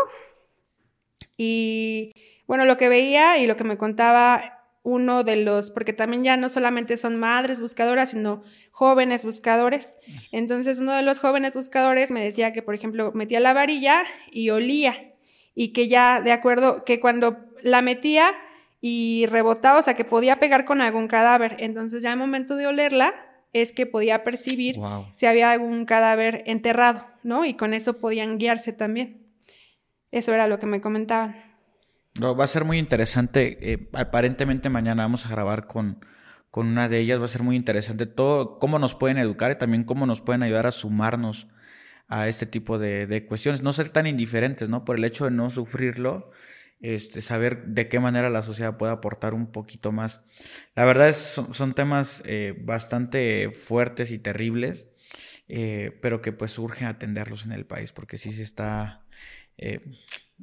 y bueno, lo que veía y lo que me contaba uno de los, porque también ya no solamente son madres buscadoras, sino jóvenes buscadores. Entonces, uno de los jóvenes buscadores me decía que, por ejemplo, metía la varilla y olía, y que ya, de acuerdo, que cuando la metía y rebotaba, o sea, que podía pegar con algún cadáver. Entonces, ya al momento de olerla, es que podía percibir si había algún cadáver enterrado, ¿no? Y con eso podían guiarse también. Eso era lo que me comentaban. va a ser muy interesante. Eh, aparentemente mañana vamos a grabar con, con una de ellas. Va a ser muy interesante todo cómo nos pueden educar y también cómo nos pueden ayudar a sumarnos a este tipo de, cuestiones. No ser tan indiferentes, ¿no? Por el hecho de no sufrirlo, este, saber de qué manera la sociedad puede aportar un poquito más. La verdad es, son, temas eh, bastante fuertes y terribles, eh, pero que pues urge atenderlos en el país porque sí se está eh,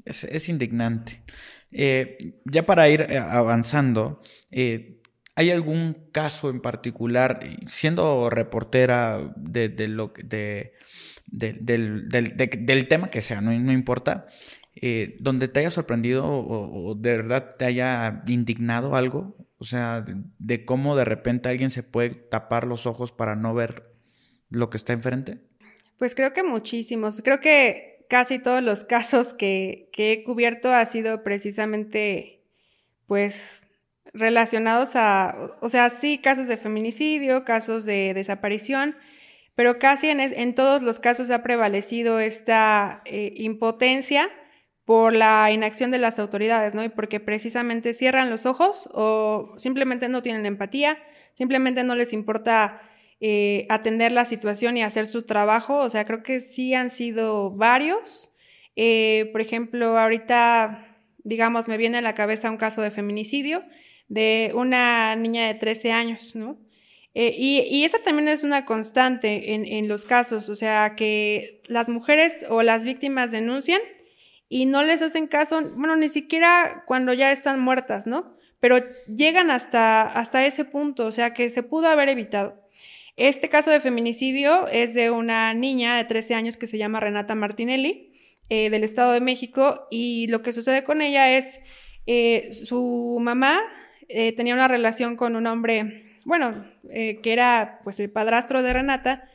es, indignante. Eh, ya para ir eh, avanzando, ¿hay algún caso en particular, siendo reportera de, lo, de, del, tema que sea, no, importa, donde te haya sorprendido o, de verdad te haya indignado algo? O sea, de, cómo de repente alguien se puede tapar los ojos para no ver lo que está enfrente. Pues creo que muchísimos. Creo que casi todos los casos que, he cubierto ha sido precisamente, pues, relacionados a, o sea, sí, casos de feminicidio, casos de desaparición, pero casi en, todos los casos ha prevalecido esta eh, impotencia por la inacción de las autoridades, ¿no? Y porque precisamente cierran los ojos o simplemente no tienen empatía, simplemente no les importa eh, atender la situación y hacer su trabajo. O sea, creo que sí han sido varios. Eh, por ejemplo, ahorita, digamos, me viene a la cabeza un caso de feminicidio de una niña de 13 años, ¿no? Eh, y, esa también es una constante en, en, los casos, o sea, que las mujeres o las víctimas denuncian y no les hacen caso, bueno, ni siquiera cuando ya están muertas, ¿no? Pero llegan hasta, hasta ese punto, o sea, que se pudo haber evitado. Este caso de feminicidio es de una niña de 13 años que se llama Renata Martinelli, eh, del Estado de México, y lo que sucede con ella es, eh, su mamá eh, tenía una relación con un hombre, bueno, que era pues el padrastro de Renata,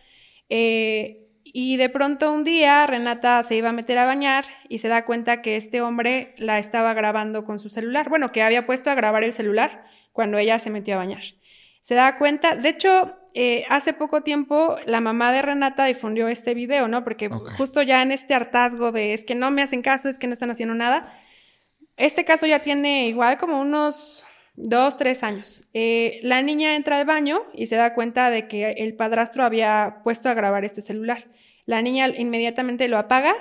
y de pronto un día Renata se iba a meter a bañar y se da cuenta que este hombre la estaba grabando con su celular, bueno, que había puesto a grabar el celular cuando ella se metió a bañar. Se da cuenta, de hecho, eh, hace poco tiempo la mamá de Renata difundió este video, ¿no? Porque justo ya en este hartazgo de es que no me hacen caso, es que no están haciendo nada. Este caso ya tiene igual como unos dos, tres años. Eh, la niña entra al baño y se da cuenta de que el padrastro había puesto a grabar este celular. La niña inmediatamente lo apaga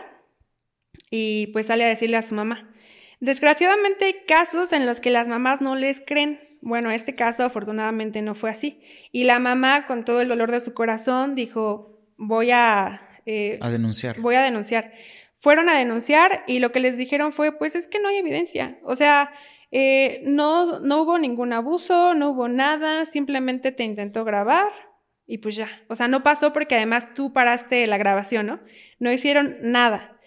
y pues sale a decirle a su mamá. Desgraciadamente hay casos en los que las mamás no les creen bueno, este caso afortunadamente no fue así. Y la mamá, con todo el dolor de su corazón, dijo, voy a... Eh, a denunciar. Voy a denunciar. Fueron a denunciar y lo que les dijeron fue, pues es que no hay evidencia. O sea, eh, no, no hubo ningún abuso, no hubo nada, simplemente te intentó grabar y pues ya. O sea, no pasó porque además tú paraste la grabación, ¿no? No hicieron nada.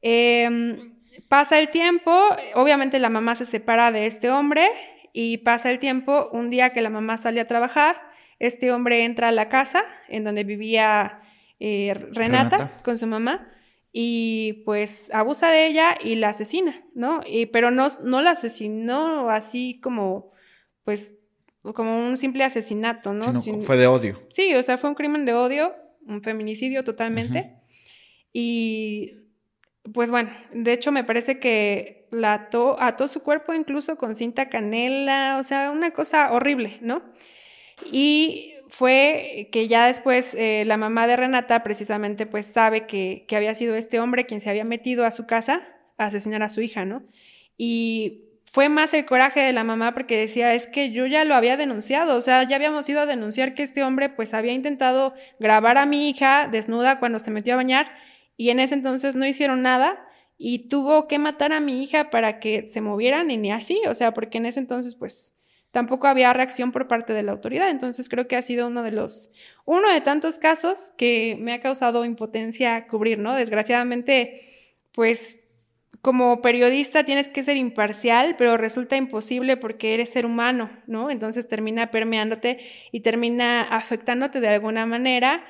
Em, pasa el tiempo, obviamente la mamá se separa de este hombre y pasa el tiempo, un día que la mamá sale a trabajar, este hombre entra a la casa en donde vivía eh, Renata, con su mamá y pues abusa de ella y la asesina, ¿no? Y, pero no, no la asesinó así como, pues, como un simple asesinato, ¿no? fue de odio. Sí, o sea, fue un crimen de odio, un feminicidio totalmente. Y pues bueno, de hecho me parece que la ató, ató su cuerpo incluso con cinta canela, o sea, una cosa horrible, ¿no? Y fue que ya después eh, la mamá de Renata precisamente pues sabe que, que, había sido este hombre quien se había metido a su casa a asesinar a su hija, ¿no? Y fue más el coraje de la mamá porque decía, es que yo ya lo había denunciado, o sea, ya habíamos ido a denunciar que este hombre pues había intentado grabar a mi hija desnuda cuando se metió a bañar y en ese entonces no hicieron nada y tuvo que matar a mi hija para que se movieran y ni así, o sea, porque en ese entonces pues tampoco había reacción por parte de la autoridad. Entonces creo que ha sido uno de los, uno de tantos casos que me ha causado impotencia cubrir, ¿no? Desgraciadamente, pues como periodista tienes que ser imparcial, pero resulta imposible porque eres ser humano, ¿no? Entonces termina permeándote y termina afectándote de alguna manera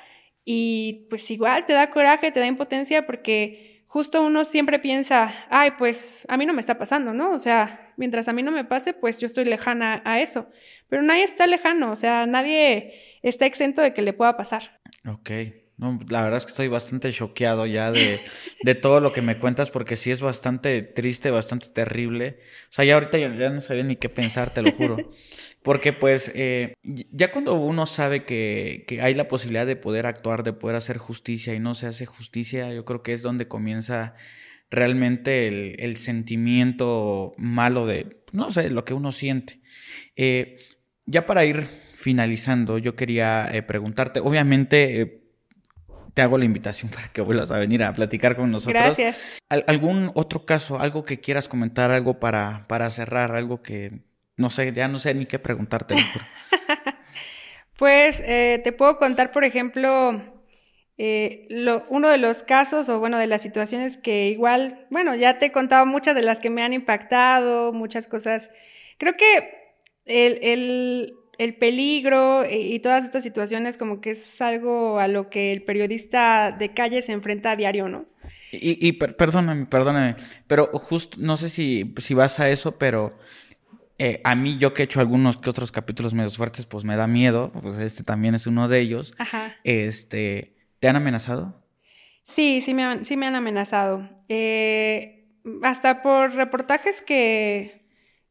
y pues igual te da coraje, te da impotencia porque justo uno siempre piensa, ay, pues a mí no me está pasando, ¿no? O sea, mientras a mí no me pase, pues yo estoy lejana a eso. Pero nadie está lejano, o sea, nadie está exento de que le pueda pasar. Ok. No, la verdad es que estoy bastante choqueado ya de, de, todo lo que me cuentas porque sí es bastante triste, bastante terrible. O sea, ya ahorita ya, ya no sabía ni qué pensar, te lo juro. Porque pues eh, ya cuando uno sabe que, que, hay la posibilidad de poder actuar, de poder hacer justicia y no se hace justicia, yo creo que es donde comienza realmente el, el sentimiento malo de, no sé, lo que uno siente. Eh, ya para ir finalizando, yo quería eh, preguntarte, obviamente te hago la invitación para que vuelvas a venir a platicar con nosotros. Gracias. ¿Algún otro caso, algo que quieras comentar, algo para, para cerrar, algo que no sé, ya no sé ni qué preguntarte. pues eh, te puedo contar, por ejemplo, eh, uno de los casos o bueno, de las situaciones que igual, bueno, ya te he contado muchas de las que me han impactado, muchas cosas. Creo que el, el, peligro y, todas estas situaciones como que es algo a lo que el periodista de calle se enfrenta a diario, ¿no? Y, y perdóname, perdóname, pero justo, no sé si, si vas a eso, pero eh, a mí, yo que he hecho algunos que otros capítulos medios fuertes, pues me da miedo. Pues este también es uno de ellos. Ajá. Este, ¿te han amenazado? Sí, sí me han, sí me han amenazado. Eh, hasta por reportajes que,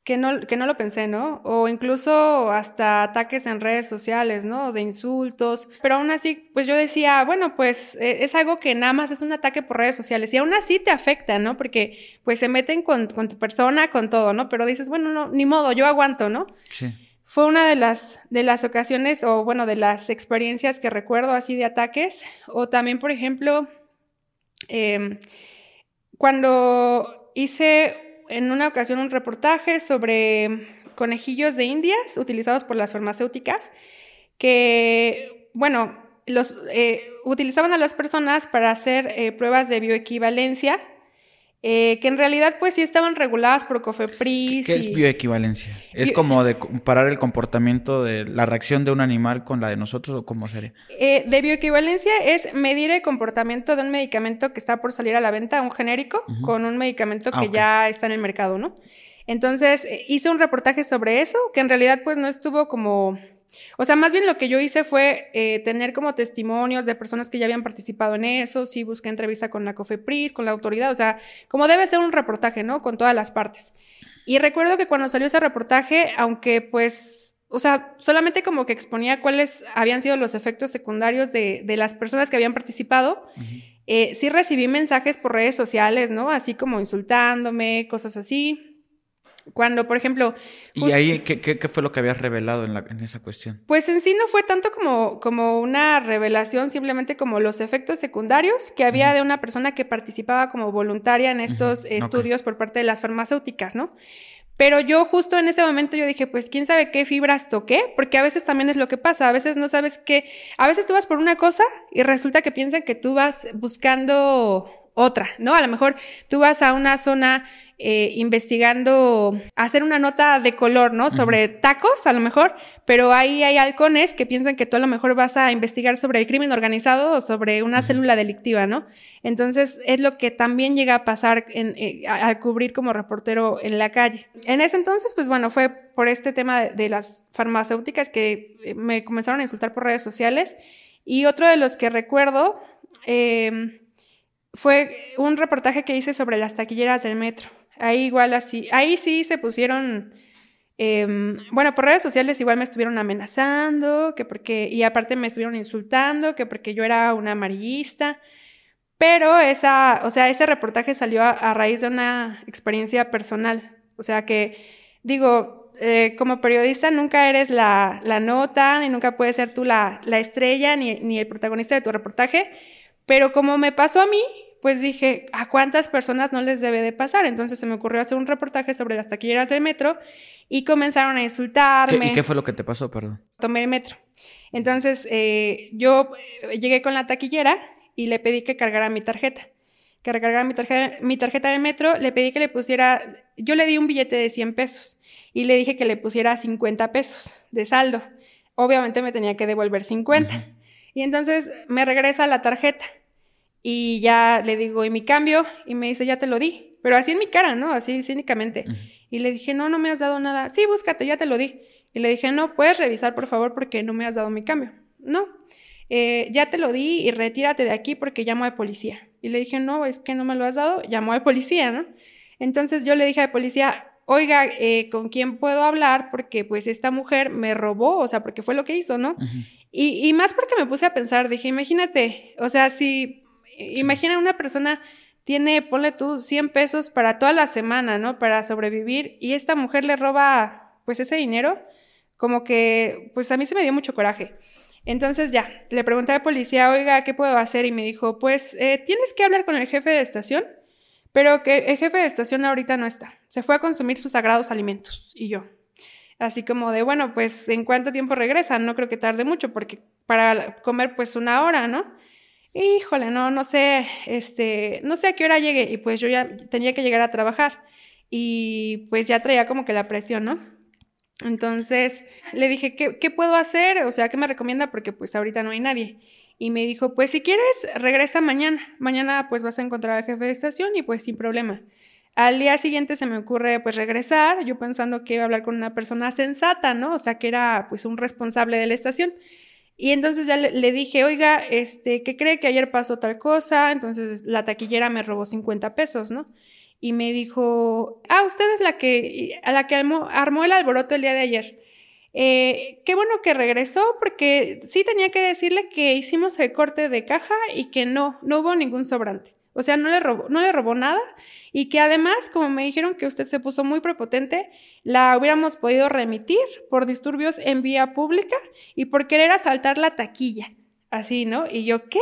que no, que no lo pensé, ¿no? O incluso hasta ataques en redes sociales, ¿no? De insultos. Pero aún así, pues yo decía, bueno, pues eh, es algo que nada más es un ataque por redes sociales y aún así te afecta, ¿no? Porque pues se meten con, con tu persona, con todo, ¿no? Pero dices, bueno, no, ni modo, yo aguanto, ¿no? Sí. Fue una de las, de las ocasiones o bueno, de las experiencias que recuerdo así de ataques. O también, por ejemplo, eh, cuando hice en una ocasión un reportaje sobre conejillos de indias utilizados por las farmacéuticas que, bueno, los, eh, utilizaban a las personas para hacer eh, pruebas de bioequivalencia eh, que en realidad pues sí estaban reguladas por COFEPRIS. ¿Qué es bioequivalencia? ¿Es como de comparar el comportamiento de la reacción de un animal con la de nosotros o cómo sería? Eh, de bioequivalencia es medir el comportamiento de un medicamento que está por salir a la venta, un genérico, con un medicamento que ah, ya está en el mercado, ¿no? Entonces eh, hice un reportaje sobre eso, que en realidad pues no estuvo como o sea, más bien lo que yo hice fue eh, tener como testimonios de personas que ya habían participado en eso, sí busqué entrevista con la COFEPRIS, con la autoridad, o sea, como debe ser un reportaje, ¿no? Con todas las partes. Y recuerdo que cuando salió ese reportaje, aunque pues, o sea, solamente como que exponía cuáles habían sido los efectos secundarios de, de las personas que habían participado, eh, sí recibí mensajes por redes sociales, ¿no? Así como insultándome, cosas así. Cuando, por ejemplo... ¿Y ahí ¿qué, qué, fue lo que habías revelado en, la, en, esa cuestión? Pues en sí no fue tanto como, como una revelación, simplemente como los efectos secundarios que había de una persona que participaba como voluntaria en estos estudios por parte de las farmacéuticas, ¿no? Pero yo justo en ese momento yo dije, pues quién sabe qué fibras toqué, porque a veces también es lo que pasa, a veces no sabes qué, a veces tú vas por una cosa y resulta que piensan que tú vas buscando otra, ¿no? A lo mejor tú vas a una zona eh, investigando, hacer una nota de color, ¿no? Sobre tacos, a lo mejor, pero ahí hay halcones que piensan que tú a lo mejor vas a investigar sobre el crimen organizado o sobre una célula delictiva, ¿no? Entonces, es lo que también llega a pasar en, eh, a, cubrir como reportero en la calle. En ese entonces, pues bueno, fue por este tema de, las farmacéuticas que eh, me comenzaron a insultar por redes sociales. Y otro de los que recuerdo eh, fue un reportaje que hice sobre las taquilleras del metro. Ahí igual así, ahí sí se pusieron, em, bueno, por redes sociales igual me estuvieron amenazando, que porque, y aparte me estuvieron insultando, que porque yo era una amarillista. Pero esa, o sea, ese reportaje salió a, raíz de una experiencia personal. O sea que, digo, eh, como periodista nunca eres la, la, nota, ni nunca puedes ser tú la, la estrella, ni, ni el protagonista de tu reportaje. Pero como me pasó a mí, pues dije, ¿a cuántas personas no les debe de pasar? Entonces se me ocurrió hacer un reportaje sobre las taquilleras del metro y comenzaron a insultarme. ¿Y qué fue lo que te pasó, perdón? Tomé el metro. Entonces eh, yo llegué con la taquillera y le pedí que cargara mi tarjeta. Que recargara mi tarjeta, mi tarjeta del metro, le pedí que le pusiera, yo le di un billete de 100 pesos y le dije que le pusiera 50 pesos de saldo. Obviamente me tenía que devolver 50. Y entonces me regresa la tarjeta y ya le digo, ¿y mi cambio? Y me dice, ya te lo di. Pero así en mi cara, ¿no? Así cínicamente. Y le dije, no, no me has dado nada. Sí, búscate, ya te lo di. Y le dije, no, puedes revisar, por favor, porque no me has dado mi cambio. No, eh, ya te lo di y retírate de aquí porque llamo a policía. Y le dije, no, es que no me lo has dado, llamo a policía, ¿no? Entonces yo le dije a policía, oiga, eh, ¿con quién puedo hablar? Porque pues esta mujer me robó, o sea, porque fue lo que hizo, ¿no? y, y, más porque me puse a pensar, dije, imagínate, o sea, si Imagina una persona tiene, ponle tú, 100 pesos para toda la semana, ¿no? Para sobrevivir y esta mujer le roba, pues, ese dinero, como que, pues, a mí se me dio mucho coraje. Entonces ya, le pregunté a la policía, oiga, ¿qué puedo hacer? Y me dijo, pues, eh, tienes que hablar con el jefe de estación, pero que el jefe de estación ahorita no está. Se fue a consumir sus sagrados alimentos. Y yo, así como de, bueno, pues, ¿en cuánto tiempo regresa? No creo que tarde mucho, porque para comer, pues, una hora, ¿no? Híjole, no, no sé, este, no sé a qué hora llegue y pues yo ya tenía que llegar a trabajar y pues ya traía como que la presión, ¿no? Entonces le dije, ¿qué, ¿qué puedo hacer? O sea, ¿qué me recomienda? Porque pues ahorita no hay nadie. Y me dijo, pues si quieres, regresa mañana. Mañana pues vas a encontrar al jefe de estación y pues sin problema. Al día siguiente se me ocurre pues regresar, yo pensando que iba a hablar con una persona sensata, ¿no? O sea, que era pues un responsable de la estación. Y entonces ya le, dije, oiga, este, ¿qué cree que ayer pasó tal cosa? Entonces la taquillera me robó 50 pesos, ¿no? Y me dijo, ah, usted es la que, a la que armó, el alboroto el día de ayer. Eh, qué bueno que regresó porque sí tenía que decirle que hicimos el corte de caja y que no, no hubo ningún sobrante. O sea, no le robó, no le robó nada y que además, como me dijeron que usted se puso muy prepotente, la hubiéramos podido remitir por disturbios en vía pública y por querer asaltar la taquilla. Así, ¿no? Y yo, ¿qué?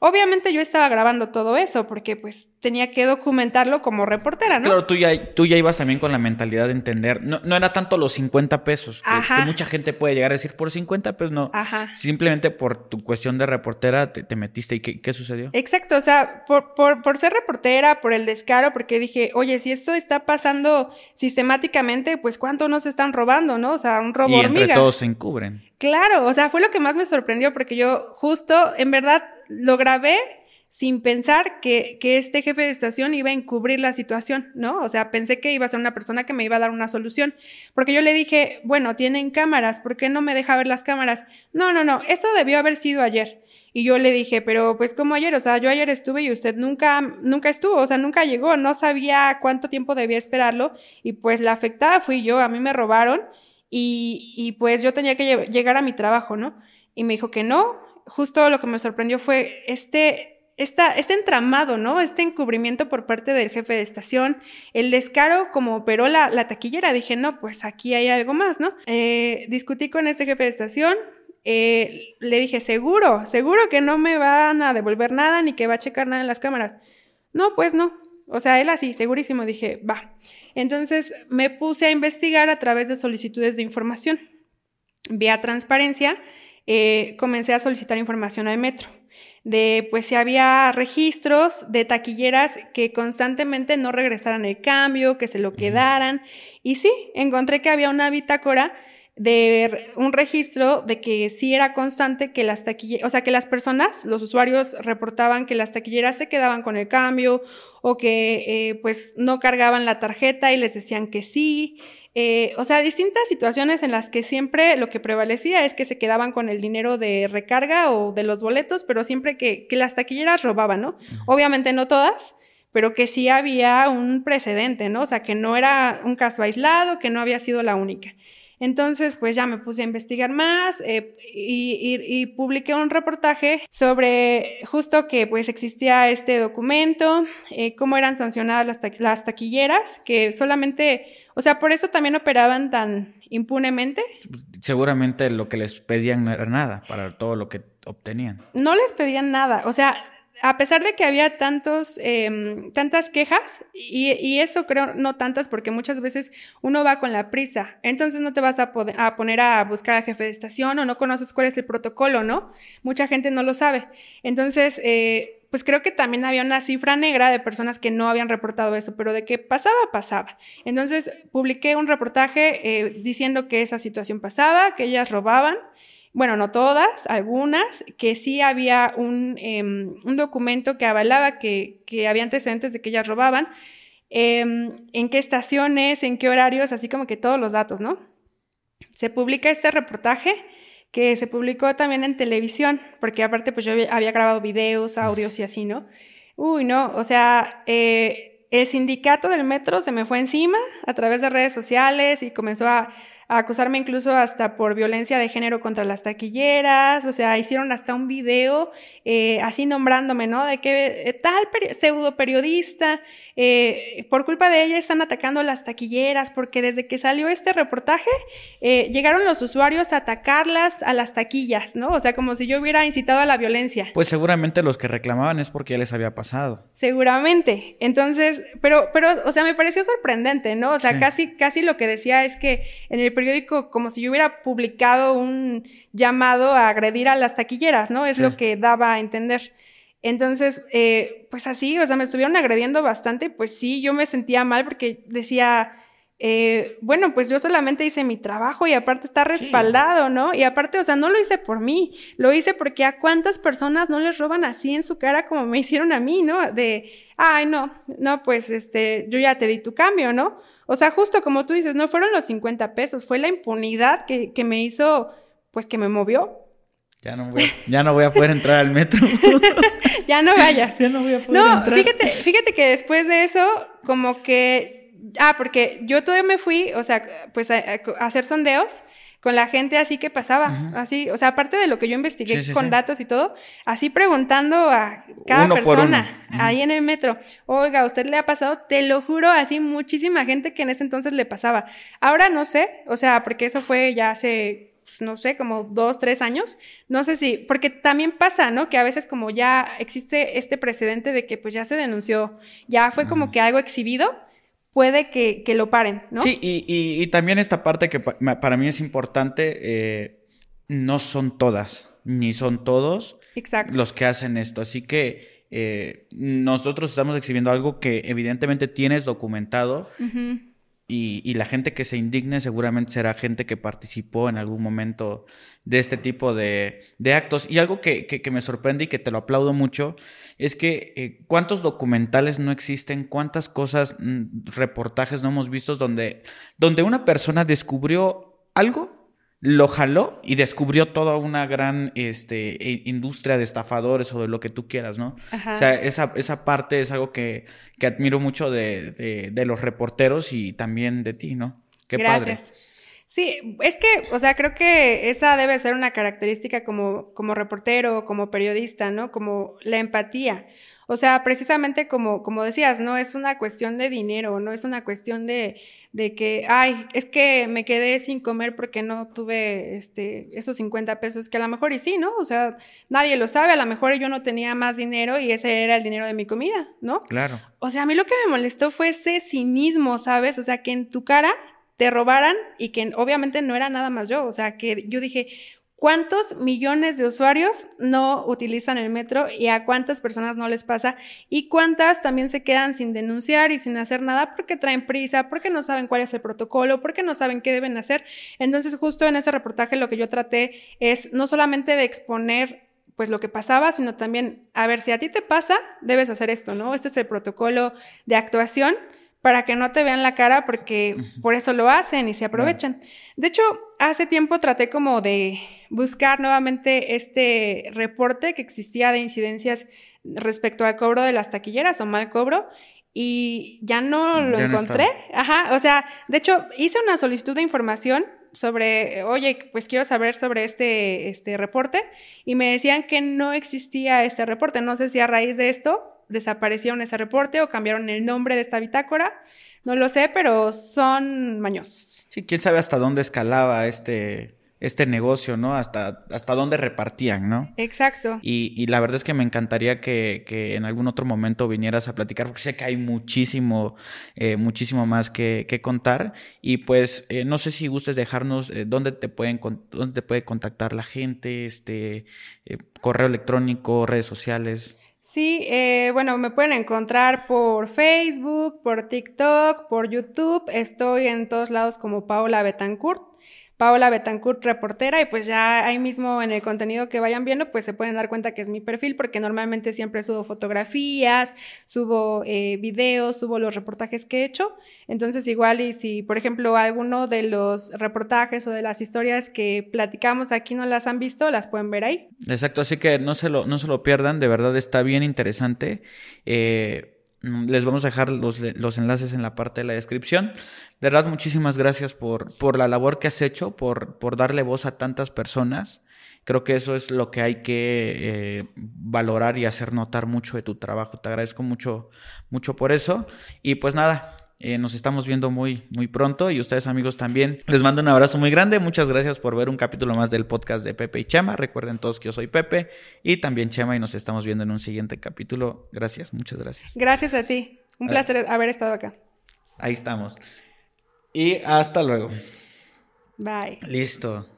Obviamente yo estaba grabando todo eso porque pues tenía que documentarlo como reportera, ¿no? Claro, tú ya, tú ya ibas también con la mentalidad de entender, no, no era tanto los 50 pesos, que, mucha gente puede llegar a decir por 50 pesos, no. Ajá. Simplemente por tu cuestión de reportera te, metiste y ¿qué, sucedió? Exacto, o sea, por, por, por, ser reportera, por el descaro, porque dije, oye, si esto está pasando sistemáticamente, pues cuánto nos están robando, ¿no? O sea, un robo y entre todos se encubren. Claro, o sea, fue lo que más me sorprendió porque yo justo, en verdad, lo grabé sin pensar que, que, este jefe de estación iba a encubrir la situación, ¿no? O sea, pensé que iba a ser una persona que me iba a dar una solución, porque yo le dije, bueno, tienen cámaras, ¿por qué no me deja ver las cámaras? No, no, no, eso debió haber sido ayer. Y yo le dije, pero pues como ayer, o sea, yo ayer estuve y usted nunca, nunca estuvo, o sea, nunca llegó, no sabía cuánto tiempo debía esperarlo y pues la afectada fui yo, a mí me robaron y, y pues yo tenía que llegar a mi trabajo, ¿no? Y me dijo que no, justo lo que me sorprendió fue este, esta, este entramado, ¿no? Este encubrimiento por parte del jefe de estación, el descaro como operó la, taquillera. Dije, no, pues aquí hay algo más, ¿no? Eh, discutí con este jefe de estación. Eh, le dije, seguro, seguro que no me van a devolver nada ni que va a checar nada en las cámaras. No, pues no. O sea, él así, segurísimo, dije, va. Entonces me puse a investigar a través de solicitudes de información. Vía transparencia, eh, comencé a solicitar información al metro. De pues si había registros de taquilleras que constantemente no regresaran el cambio, que se lo quedaran. Y sí, encontré que había una bitácora de un registro de que sí era constante que las taquilleras, o sea, que las personas, los usuarios reportaban que las taquilleras se quedaban con el cambio o que eh, pues no cargaban la tarjeta y les decían que sí. Eh, o sea, distintas situaciones en las que siempre lo que prevalecía es que se quedaban con el dinero de recarga o de los boletos, pero siempre que, que las taquilleras robaban, ¿no? Obviamente no todas, pero que sí había un precedente, ¿no? O sea, que no era un caso aislado, que no había sido la única. Entonces, pues ya me puse a investigar más eh, y, publiqué un reportaje sobre justo que pues existía este documento, eh, cómo eran sancionadas las, las, taquilleras, que solamente, o sea, por eso también operaban tan impunemente. Seguramente lo que les pedían no era nada para todo lo que obtenían. No les pedían nada, o sea, a pesar de que había tantos, em, tantas quejas, y, eso creo no tantas porque muchas veces uno va con la prisa, entonces no te vas a, a, poner a buscar al jefe de estación o no conoces cuál es el protocolo, ¿no? Mucha gente no lo sabe. Entonces, eh, pues creo que también había una cifra negra de personas que no habían reportado eso, pero de que pasaba, pasaba. Entonces, publiqué un reportaje eh, diciendo que esa situación pasaba, que ellas robaban bueno, no todas, algunas, que sí había un, em, documento que avalaba que, había antecedentes de que ellas robaban, em, en qué estaciones, en qué horarios, así como que todos los datos, ¿no? Se publica este reportaje que se publicó también en televisión, porque aparte pues yo había grabado videos, audios y así, ¿no? Uy, no, o sea, eh, el sindicato del metro se me fue encima a través de redes sociales y comenzó a a acusarme incluso hasta por violencia de género contra las taquilleras, o sea, hicieron hasta un video eh, así nombrándome, ¿no? De que eh, tal pseudo periodista, eh, por culpa de ella están atacando a las taquilleras, porque desde que salió este reportaje, llegaron los usuarios a atacarlas a las taquillas, ¿no? O sea, como si yo hubiera incitado a la violencia. Pues seguramente los que reclamaban es porque ya les había pasado. Seguramente. Entonces, pero, pero, o sea, me pareció sorprendente, ¿no? O sea, casi, casi lo que decía es que en el periódico como si yo hubiera publicado un llamado a agredir a las taquilleras, ¿no? Es lo que daba a entender. Entonces, eh, pues así, o sea, me estuvieron agrediendo bastante, pues sí, yo me sentía mal porque decía, eh, bueno, pues yo solamente hice mi trabajo y aparte está respaldado, ¿no? Y aparte, o sea, no lo hice por mí, lo hice porque a cuántas personas no les roban así en su cara como me hicieron a mí, ¿no? De, ay, no, no, pues este, yo ya te di tu cambio, ¿no? O sea, justo como tú dices, no fueron los 50 pesos, fue la impunidad que, que me hizo, pues que me movió. Ya no, voy a, ya no voy a poder entrar al metro. ya no vayas. Ya no voy a poder no, Fíjate, fíjate que después de eso, como que, ah, porque yo todavía me fui, o sea, pues a hacer sondeos con la gente así que pasaba, así, o sea, aparte de lo que yo investigué con datos y todo, así preguntando a cada persona ahí en el metro, oiga, ¿a usted le ha pasado? Te lo juro, así muchísima gente que en ese entonces le pasaba. Ahora no sé, o sea, porque eso fue ya hace pues, no sé, como dos, tres años. No sé si, porque también pasa, ¿no? Que a veces como ya existe este precedente de que pues ya se denunció, ya fue como que algo exhibido, puede que, lo paren, ¿no? Sí, y, también esta parte que para mí es importante, eh, no son todas, ni son todos los que hacen esto. Así que eh, nosotros estamos exhibiendo algo que evidentemente tienes documentado. Y, la gente que se indigne seguramente será gente que participó en algún momento de este tipo de, actos. Y algo que, me sorprende y que te lo aplaudo mucho es que eh, cuántos documentales no existen, cuántas cosas, mm, reportajes no hemos visto donde, donde una persona descubrió algo lo jaló y descubrió toda una gran este, industria de estafadores o de lo que tú quieras, ¿no? O sea, esa, esa parte es algo que, que admiro mucho de, de, los reporteros y también de ti, ¿no? Qué Gracias. Sí, es que, o sea, creo que esa debe ser una característica como, como reportero, como periodista, ¿no? Como la empatía. O sea, precisamente como, como decías, no es una cuestión de dinero, no es una cuestión de, de que, ay, es que me quedé sin comer porque no tuve este, esos 50 pesos, que a lo mejor y sí, ¿no? O sea, nadie lo sabe, a lo mejor yo no tenía más dinero y ese era el dinero de mi comida, ¿no? Claro. O sea, a mí lo que me molestó fue ese cinismo, ¿sabes? O sea, que en tu cara te robaran y que obviamente no era nada más yo, o sea, que yo dije, ¿Cuántos millones de usuarios no utilizan el metro y a cuántas personas no les pasa? ¿Y cuántas también se quedan sin denunciar y sin hacer nada porque traen prisa, porque no saben cuál es el protocolo, porque no saben qué deben hacer? Entonces, justo en ese reportaje lo que yo traté es no solamente de exponer pues lo que pasaba, sino también, a ver, si a ti te pasa, debes hacer esto, ¿no? Este es el protocolo de actuación para que no te vean la cara porque por eso lo hacen y se aprovechan. De hecho, hace tiempo traté como de buscar nuevamente este reporte que existía de incidencias respecto al cobro de las taquilleras o mal cobro y ya no lo encontré. Ajá, o sea, de hecho hice una solicitud de información sobre, oye, pues quiero saber sobre este, este reporte y me decían que no existía este reporte. No sé si a raíz de esto desaparecieron ese reporte o cambiaron el nombre de esta bitácora. No lo sé, pero son mañosos. Sí, quién sabe hasta dónde escalaba este, este negocio, ¿no? Hasta, hasta dónde repartían, ¿no? Exacto. Y, y la verdad es que me encantaría que, que, en algún otro momento vinieras a platicar, porque sé que hay muchísimo, eh, muchísimo más que, que, contar. Y pues, eh, no sé si gustes dejarnos eh, dónde te pueden dónde te puede contactar la gente, este eh, correo electrónico, redes sociales. Sí, eh, bueno, me pueden encontrar por Facebook, por TikTok, por YouTube. Estoy en todos lados como Paola Betancourt. Paola Betancourt, reportera, y pues ya ahí mismo en el contenido que vayan viendo, pues se pueden dar cuenta que es mi perfil, porque normalmente siempre subo fotografías, subo eh, videos, subo los reportajes que he hecho. Entonces, igual, y si, por ejemplo, alguno de los reportajes o de las historias que platicamos aquí no las han visto, las pueden ver ahí. Exacto, así que no se lo, no se lo pierdan, de verdad está bien interesante. Eh les vamos a dejar los, los, enlaces en la parte de la descripción. De verdad, muchísimas gracias por, por la labor que has hecho, por, por darle voz a tantas personas. Creo que eso es lo que hay que eh, valorar y hacer notar mucho de tu trabajo. Te agradezco mucho, mucho por eso. Y pues nada, eh, nos estamos viendo muy, muy pronto y ustedes amigos también. Les mando un abrazo muy grande. Muchas gracias por ver un capítulo más del podcast de Pepe y Chema. Recuerden todos que yo soy Pepe y también Chema y nos estamos viendo en un siguiente capítulo. Gracias, muchas gracias. Gracias a ti. Un placer haber estado acá. Ahí estamos. Y hasta luego. Bye. Listo.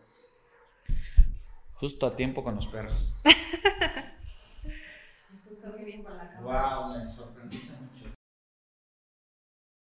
Justo a tiempo con los perros. wow, me sorprendiste.